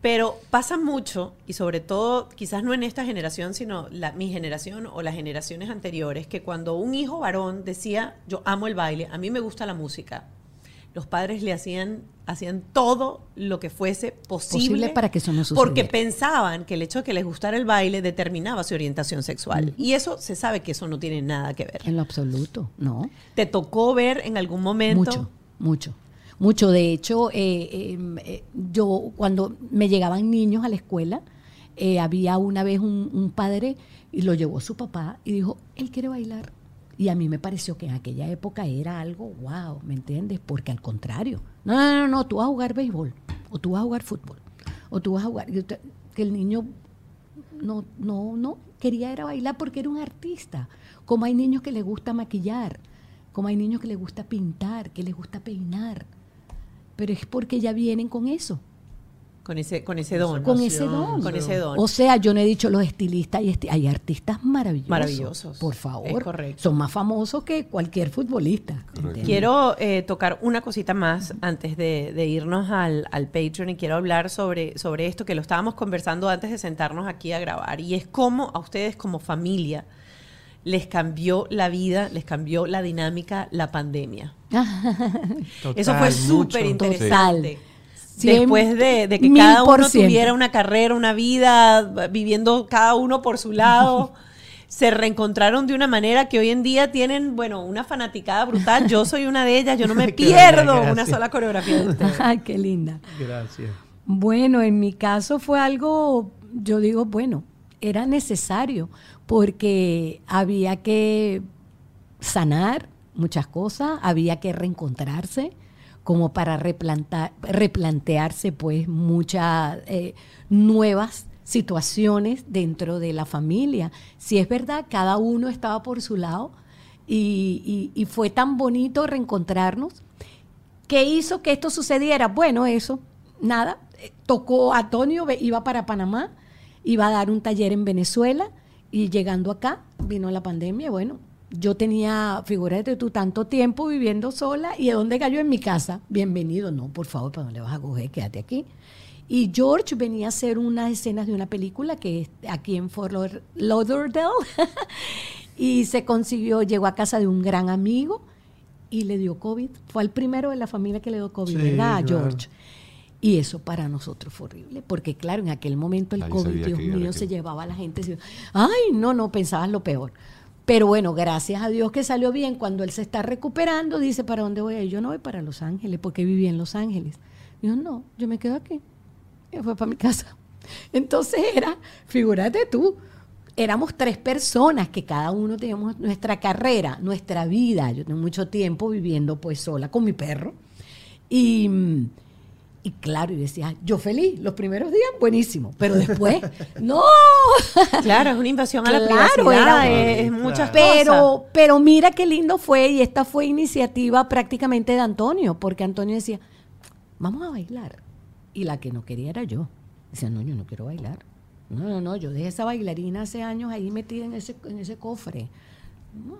Pero pasa mucho, y sobre todo, quizás no en esta generación, sino la, mi generación o las generaciones anteriores, que cuando un hijo varón decía, yo amo el baile, a mí me gusta la música, los padres le hacían, hacían todo lo que fuese posible, Posible para que eso no Porque sucediera. pensaban que el hecho de que les gustara el baile determinaba su orientación sexual. Mm. Y eso se sabe que eso no tiene nada que ver. En lo absoluto, no. ¿Te tocó ver en algún momento? Mucho, mucho. Mucho. De hecho, eh, eh, eh, yo cuando me llegaban niños a la escuela, eh, había una vez un, un padre y lo llevó su papá y dijo, él quiere bailar. Y a mí me pareció que en aquella época era algo, wow, ¿me entiendes? Porque al contrario, no, no, no, no, tú vas a jugar béisbol, o tú vas a jugar fútbol, o tú vas a jugar, que el niño no, no, no, quería era bailar porque era un artista. Como hay niños que les gusta maquillar, como hay niños que les gusta pintar, que les gusta peinar. Pero es porque ya vienen con eso, Con ese, con ese don. con ese don. Con ese don. O sea, yo no he dicho los estilistas, hay, esti- hay artistas maravillosos. Maravillosos. Por favor. Es correcto. Son más famosos que cualquier futbolista. Quiero eh, tocar una cosita más antes de, de irnos al, al Patreon y quiero hablar sobre, sobre esto que lo estábamos conversando antes de sentarnos aquí a grabar y es cómo a ustedes como familia les cambió la vida, les cambió la dinámica la pandemia. [LAUGHS] Eso fue súper interesante. Después de, de que cada uno tuviera una carrera, una vida, viviendo cada uno por su lado, [LAUGHS] se reencontraron de una manera que hoy en día tienen, bueno, una fanaticada brutal. Yo soy una de ellas, yo no [LAUGHS] me pierdo una sola coreografía de ustedes. [LAUGHS] Ay, qué linda. Gracias. Bueno, en mi caso fue algo, yo digo, bueno, era necesario porque había que sanar muchas cosas, había que reencontrarse como para replantar, replantearse pues muchas eh, nuevas situaciones dentro de la familia. Si es verdad, cada uno estaba por su lado y, y- fue tan bonito reencontrarnos. ¿Qué hizo que esto sucediera? Bueno, eso, nada. eh, Tocó Antonio, iba para Panamá, iba a dar un taller en Venezuela y llegando acá vino la pandemia. Bueno, yo tenía, figúrate tú, tanto tiempo viviendo sola y ¿de dónde cayó en mi casa? Bienvenido. No, por favor, ¿para dónde vas a coger? Quédate aquí. Y George venía a hacer unas escenas de una película que es aquí en Fort Laud- Lauderdale [LAUGHS] y se consiguió, llegó a casa de un gran amigo y le dio COVID. Fue el primero de la familia que le dio COVID, Sí, ¿verdad, claro. George? Y eso para nosotros fue horrible, porque claro, en aquel momento el Nadie COVID, Dios mío, se llevaba a la gente. se- Ay, no, no, pensabas lo peor. Pero bueno, gracias a Dios que salió bien. Cuando él se está recuperando, dice, ¿para dónde voy? Yo no voy para Los Ángeles, porque viví en Los Ángeles. Dijo, no, yo me quedo aquí. Y fue para mi casa. [LAUGHS] Entonces era, figúrate tú, éramos tres personas que cada uno teníamos nuestra carrera, nuestra vida. Yo tengo mucho tiempo viviendo pues sola con mi perro. Y, mm, y claro, y decía, yo feliz, los primeros días buenísimo, pero después, [LAUGHS] no. Claro, es una invasión a la Claro, privacidad, era- es, es muchas cosas. Pero, pero mira qué lindo fue, y esta fue iniciativa prácticamente de Antonio, porque Antonio decía, vamos a bailar. Y la que no quería era yo. Decía, no, yo no quiero bailar. No, no, no, yo dejé esa bailarina hace años ahí metida en ese, en ese cofre. No.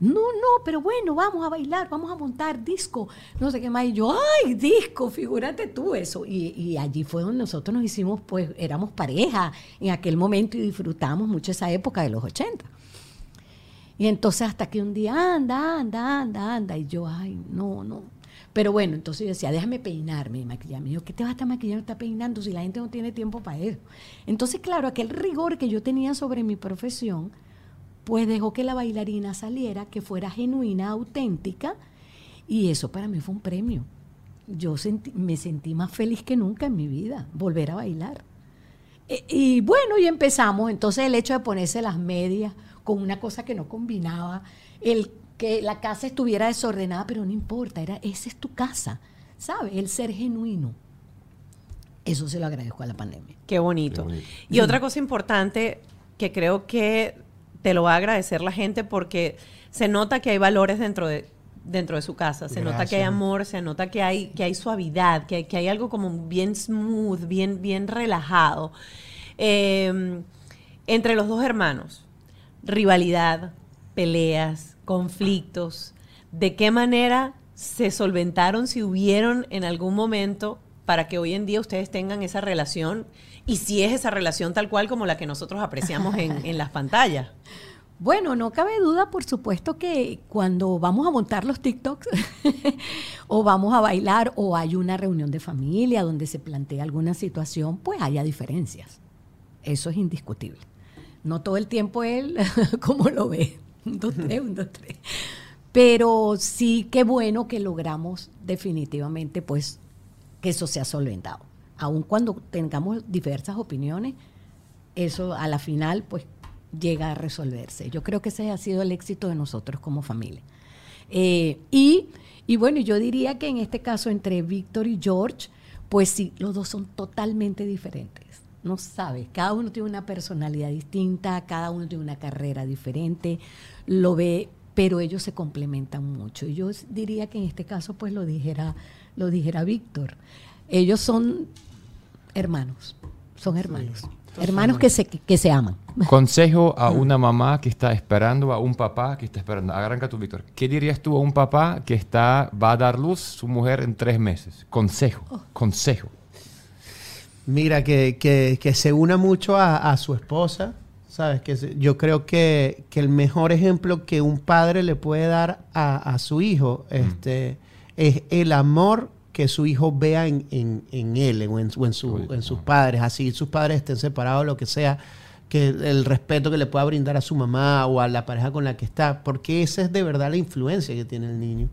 No, no, pero bueno, vamos a bailar, vamos a montar disco, no sé qué más. Y yo, ay, disco, figúrate tú eso. Y, y allí fue donde nosotros nos hicimos, pues, éramos pareja en aquel momento y disfrutamos mucho esa época de los 80. Y entonces hasta que un día, anda, anda, anda, anda. Y yo, ay, no, no. Pero bueno, entonces yo decía, déjame peinarme y maquillarme. Yo, ¿qué te vas a estar maquillando, está peinando si la gente no tiene tiempo para eso? Entonces, claro, aquel rigor que yo tenía sobre mi profesión, pues dejó que la bailarina saliera, que fuera genuina, auténtica, y eso para mí fue un premio. Yo sentí- me sentí más feliz que nunca en mi vida, volver a bailar. E- Y, bueno, y empezamos. Entonces el hecho de ponerse las medias con una cosa que no combinaba, el que la casa estuviera desordenada, pero no importa, era, esa es tu casa, ¿sabes? El ser genuino. Eso se lo agradezco a la pandemia. Qué bonito. Qué bonito. Y otra cosa importante que creo que te lo va a agradecer la gente porque se nota que hay valores dentro de dentro de su casa, se nota que hay amor, se nota que hay que hay suavidad, que hay, que hay algo como bien smooth, bien bien relajado. Eh, entre los dos hermanos, rivalidad, peleas, conflictos, ¿de qué manera se solventaron si hubieron en algún momento para que hoy en día ustedes tengan esa relación? Y si es esa relación tal cual como la que nosotros apreciamos en, en las pantallas. [LAUGHS] Bueno, no cabe duda, por supuesto, que cuando vamos a montar los TikToks [LAUGHS] o vamos a bailar o hay una reunión de familia donde se plantea alguna situación, pues haya diferencias. Eso es indiscutible. No todo el tiempo él [LAUGHS] como lo ve. Un, dos, tres, un, dos, tres. Pero sí, qué bueno que logramos definitivamente, pues, que eso sea solventado. Aun cuando tengamos diversas opiniones, eso a la final pues llega a resolverse. Yo creo que ese ha sido el éxito de nosotros como familia. Eh, y, y bueno, yo diría que en este caso entre Víctor y George, pues sí, los dos son totalmente diferentes. No sabes, cada uno tiene una personalidad distinta, cada uno tiene una carrera diferente, lo ve, pero ellos se complementan mucho. Y yo diría que en este caso pues lo dijera, lo dijera Víctor. Ellos son hermanos, son hermanos. hermanos que se, que se aman. Consejo a una mamá que está esperando, a un papá que está esperando. Arranca tú, Víctor. ¿Qué dirías tú a un papá que está, va a dar luz su mujer en tres meses? Consejo, consejo. Mira, que, que- que se una mucho a, a su esposa, ¿sabes? Que se- yo creo que, que el mejor ejemplo que un padre le puede dar a, a su hijo este, es el amor que su hijo vea en, en- en él o en, o en su- en sus padres, así sus padres estén separados, lo que sea, que el respeto que le pueda brindar a su mamá o a la pareja con la que está, porque esa es de verdad la influencia que tiene el niño.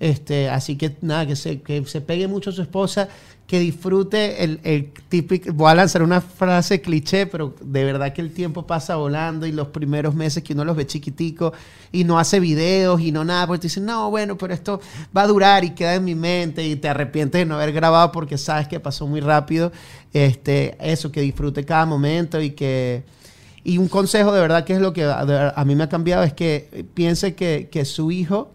Este, así que nada, que se, que se pegue mucho a su esposa, que disfrute el, el típico, voy a lanzar una frase cliché, pero de verdad que el tiempo pasa volando y los primeros meses que uno los ve chiquiticos y no hace videos y no nada, porque te dicen, no, bueno, pero esto va a durar y queda en mi mente y te arrepientes de no haber grabado porque sabes que pasó muy rápido. Este, eso, que disfrute cada momento y que... Y un consejo de verdad que es lo que a mí me ha cambiado es que piense que, que su hijo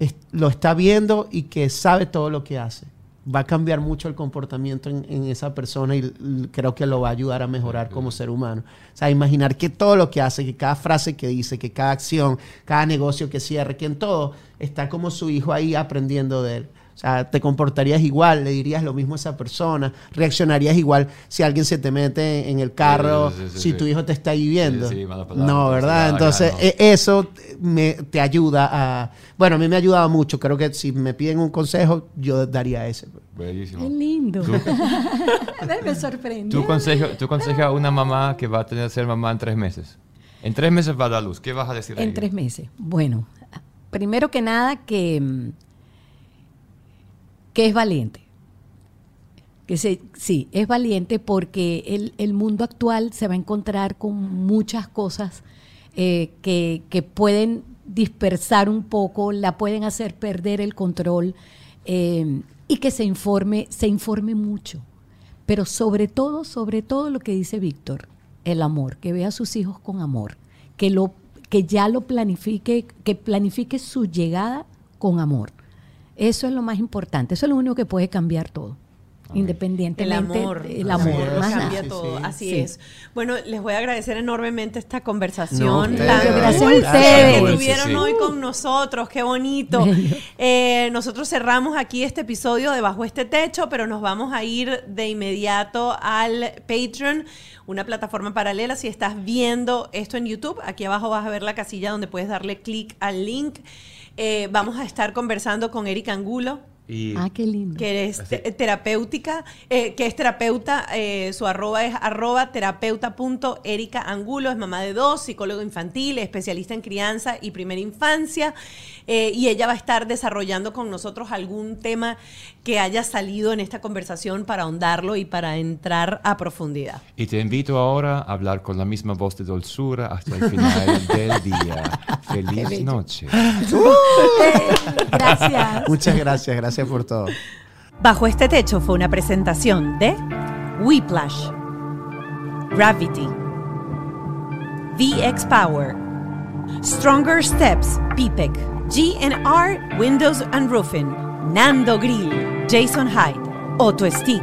es- lo está viendo y que sabe todo lo que hace. Va a cambiar mucho el comportamiento en, en esa persona y creo que lo va a ayudar a mejorar como ser humano. O sea, imaginar que todo lo que hace, que cada frase que dice, que cada acción, cada negocio que cierre, que en todo está como su hijo ahí aprendiendo de él. O sea, te comportarías igual, le dirías lo mismo a esa persona, reaccionarías igual si alguien se te mete en el carro, Sí, sí, sí, si sí. tu hijo te está ahí viendo. Sí, sí, mala palabra, no, ¿verdad? nada, Entonces, claro, no. e- eso me, te ayuda a... Bueno, a mí me ha ayudado mucho. Creo que si me piden un consejo, yo daría ese. Buenísimo. Qué lindo. Tú- [LAUGHS] Me sorprendió. ¿Tú consejo, tú consejo a una mamá que va a tener que ser mamá en tres meses? En tres meses va a dar luz. ¿Qué vas a decir a En ella? tres meses. Bueno, primero que nada que, mm, que es valiente. Que se, sí, es valiente porque el, el mundo actual se va a encontrar con muchas cosas eh, que, que pueden dispersar un poco, la pueden hacer perder el control eh, y que se informe, se informe mucho. Pero sobre todo, sobre todo lo que dice Víctor, el amor, que vea a sus hijos con amor, que lo que ya lo planifique, que planifique su llegada con amor. Eso es lo más importante, eso es lo único que puede cambiar todo. El Independientemente amor. el amor, es. más Sí, nada. cambia sí, todo. sí. Así Sí. es. Bueno, les voy a agradecer enormemente esta No, conversación ustedes, tan gracias a ustedes. que tuvieron Sí, sí. hoy con nosotros. Qué bonito. Eh, nosotros cerramos aquí este episodio de Bajo este Techo, pero nos vamos a ir de inmediato al Patreon, una plataforma paralela. Si estás viendo esto en YouTube, aquí abajo vas a ver la casilla donde puedes darle clic al link. Eh, vamos a estar conversando con Eric Angulo, Y Ah, qué lindo. que te- terapéutica, eh, que es terapeuta, eh, su arroba es arroba terapeuta.erica Angulo, es mamá de dos, psicólogo infantil, especialista en crianza y primera infancia, eh, y ella va a estar desarrollando con nosotros algún tema que haya salido en esta conversación para ahondarlo y para entrar a profundidad. Y te invito ahora a hablar con la misma voz de dulzura hasta el final [LAUGHS] del día. Feliz noche. [LAUGHS] Gracias. Muchas gracias, gracias por todo. Bajo este techo fue una presentación de Whiplash, Gravity, VX Power, Stronger Steps, PPEC, GNR Windows and Roofing, Nando Grill, Jason Hyde, Auto Stick.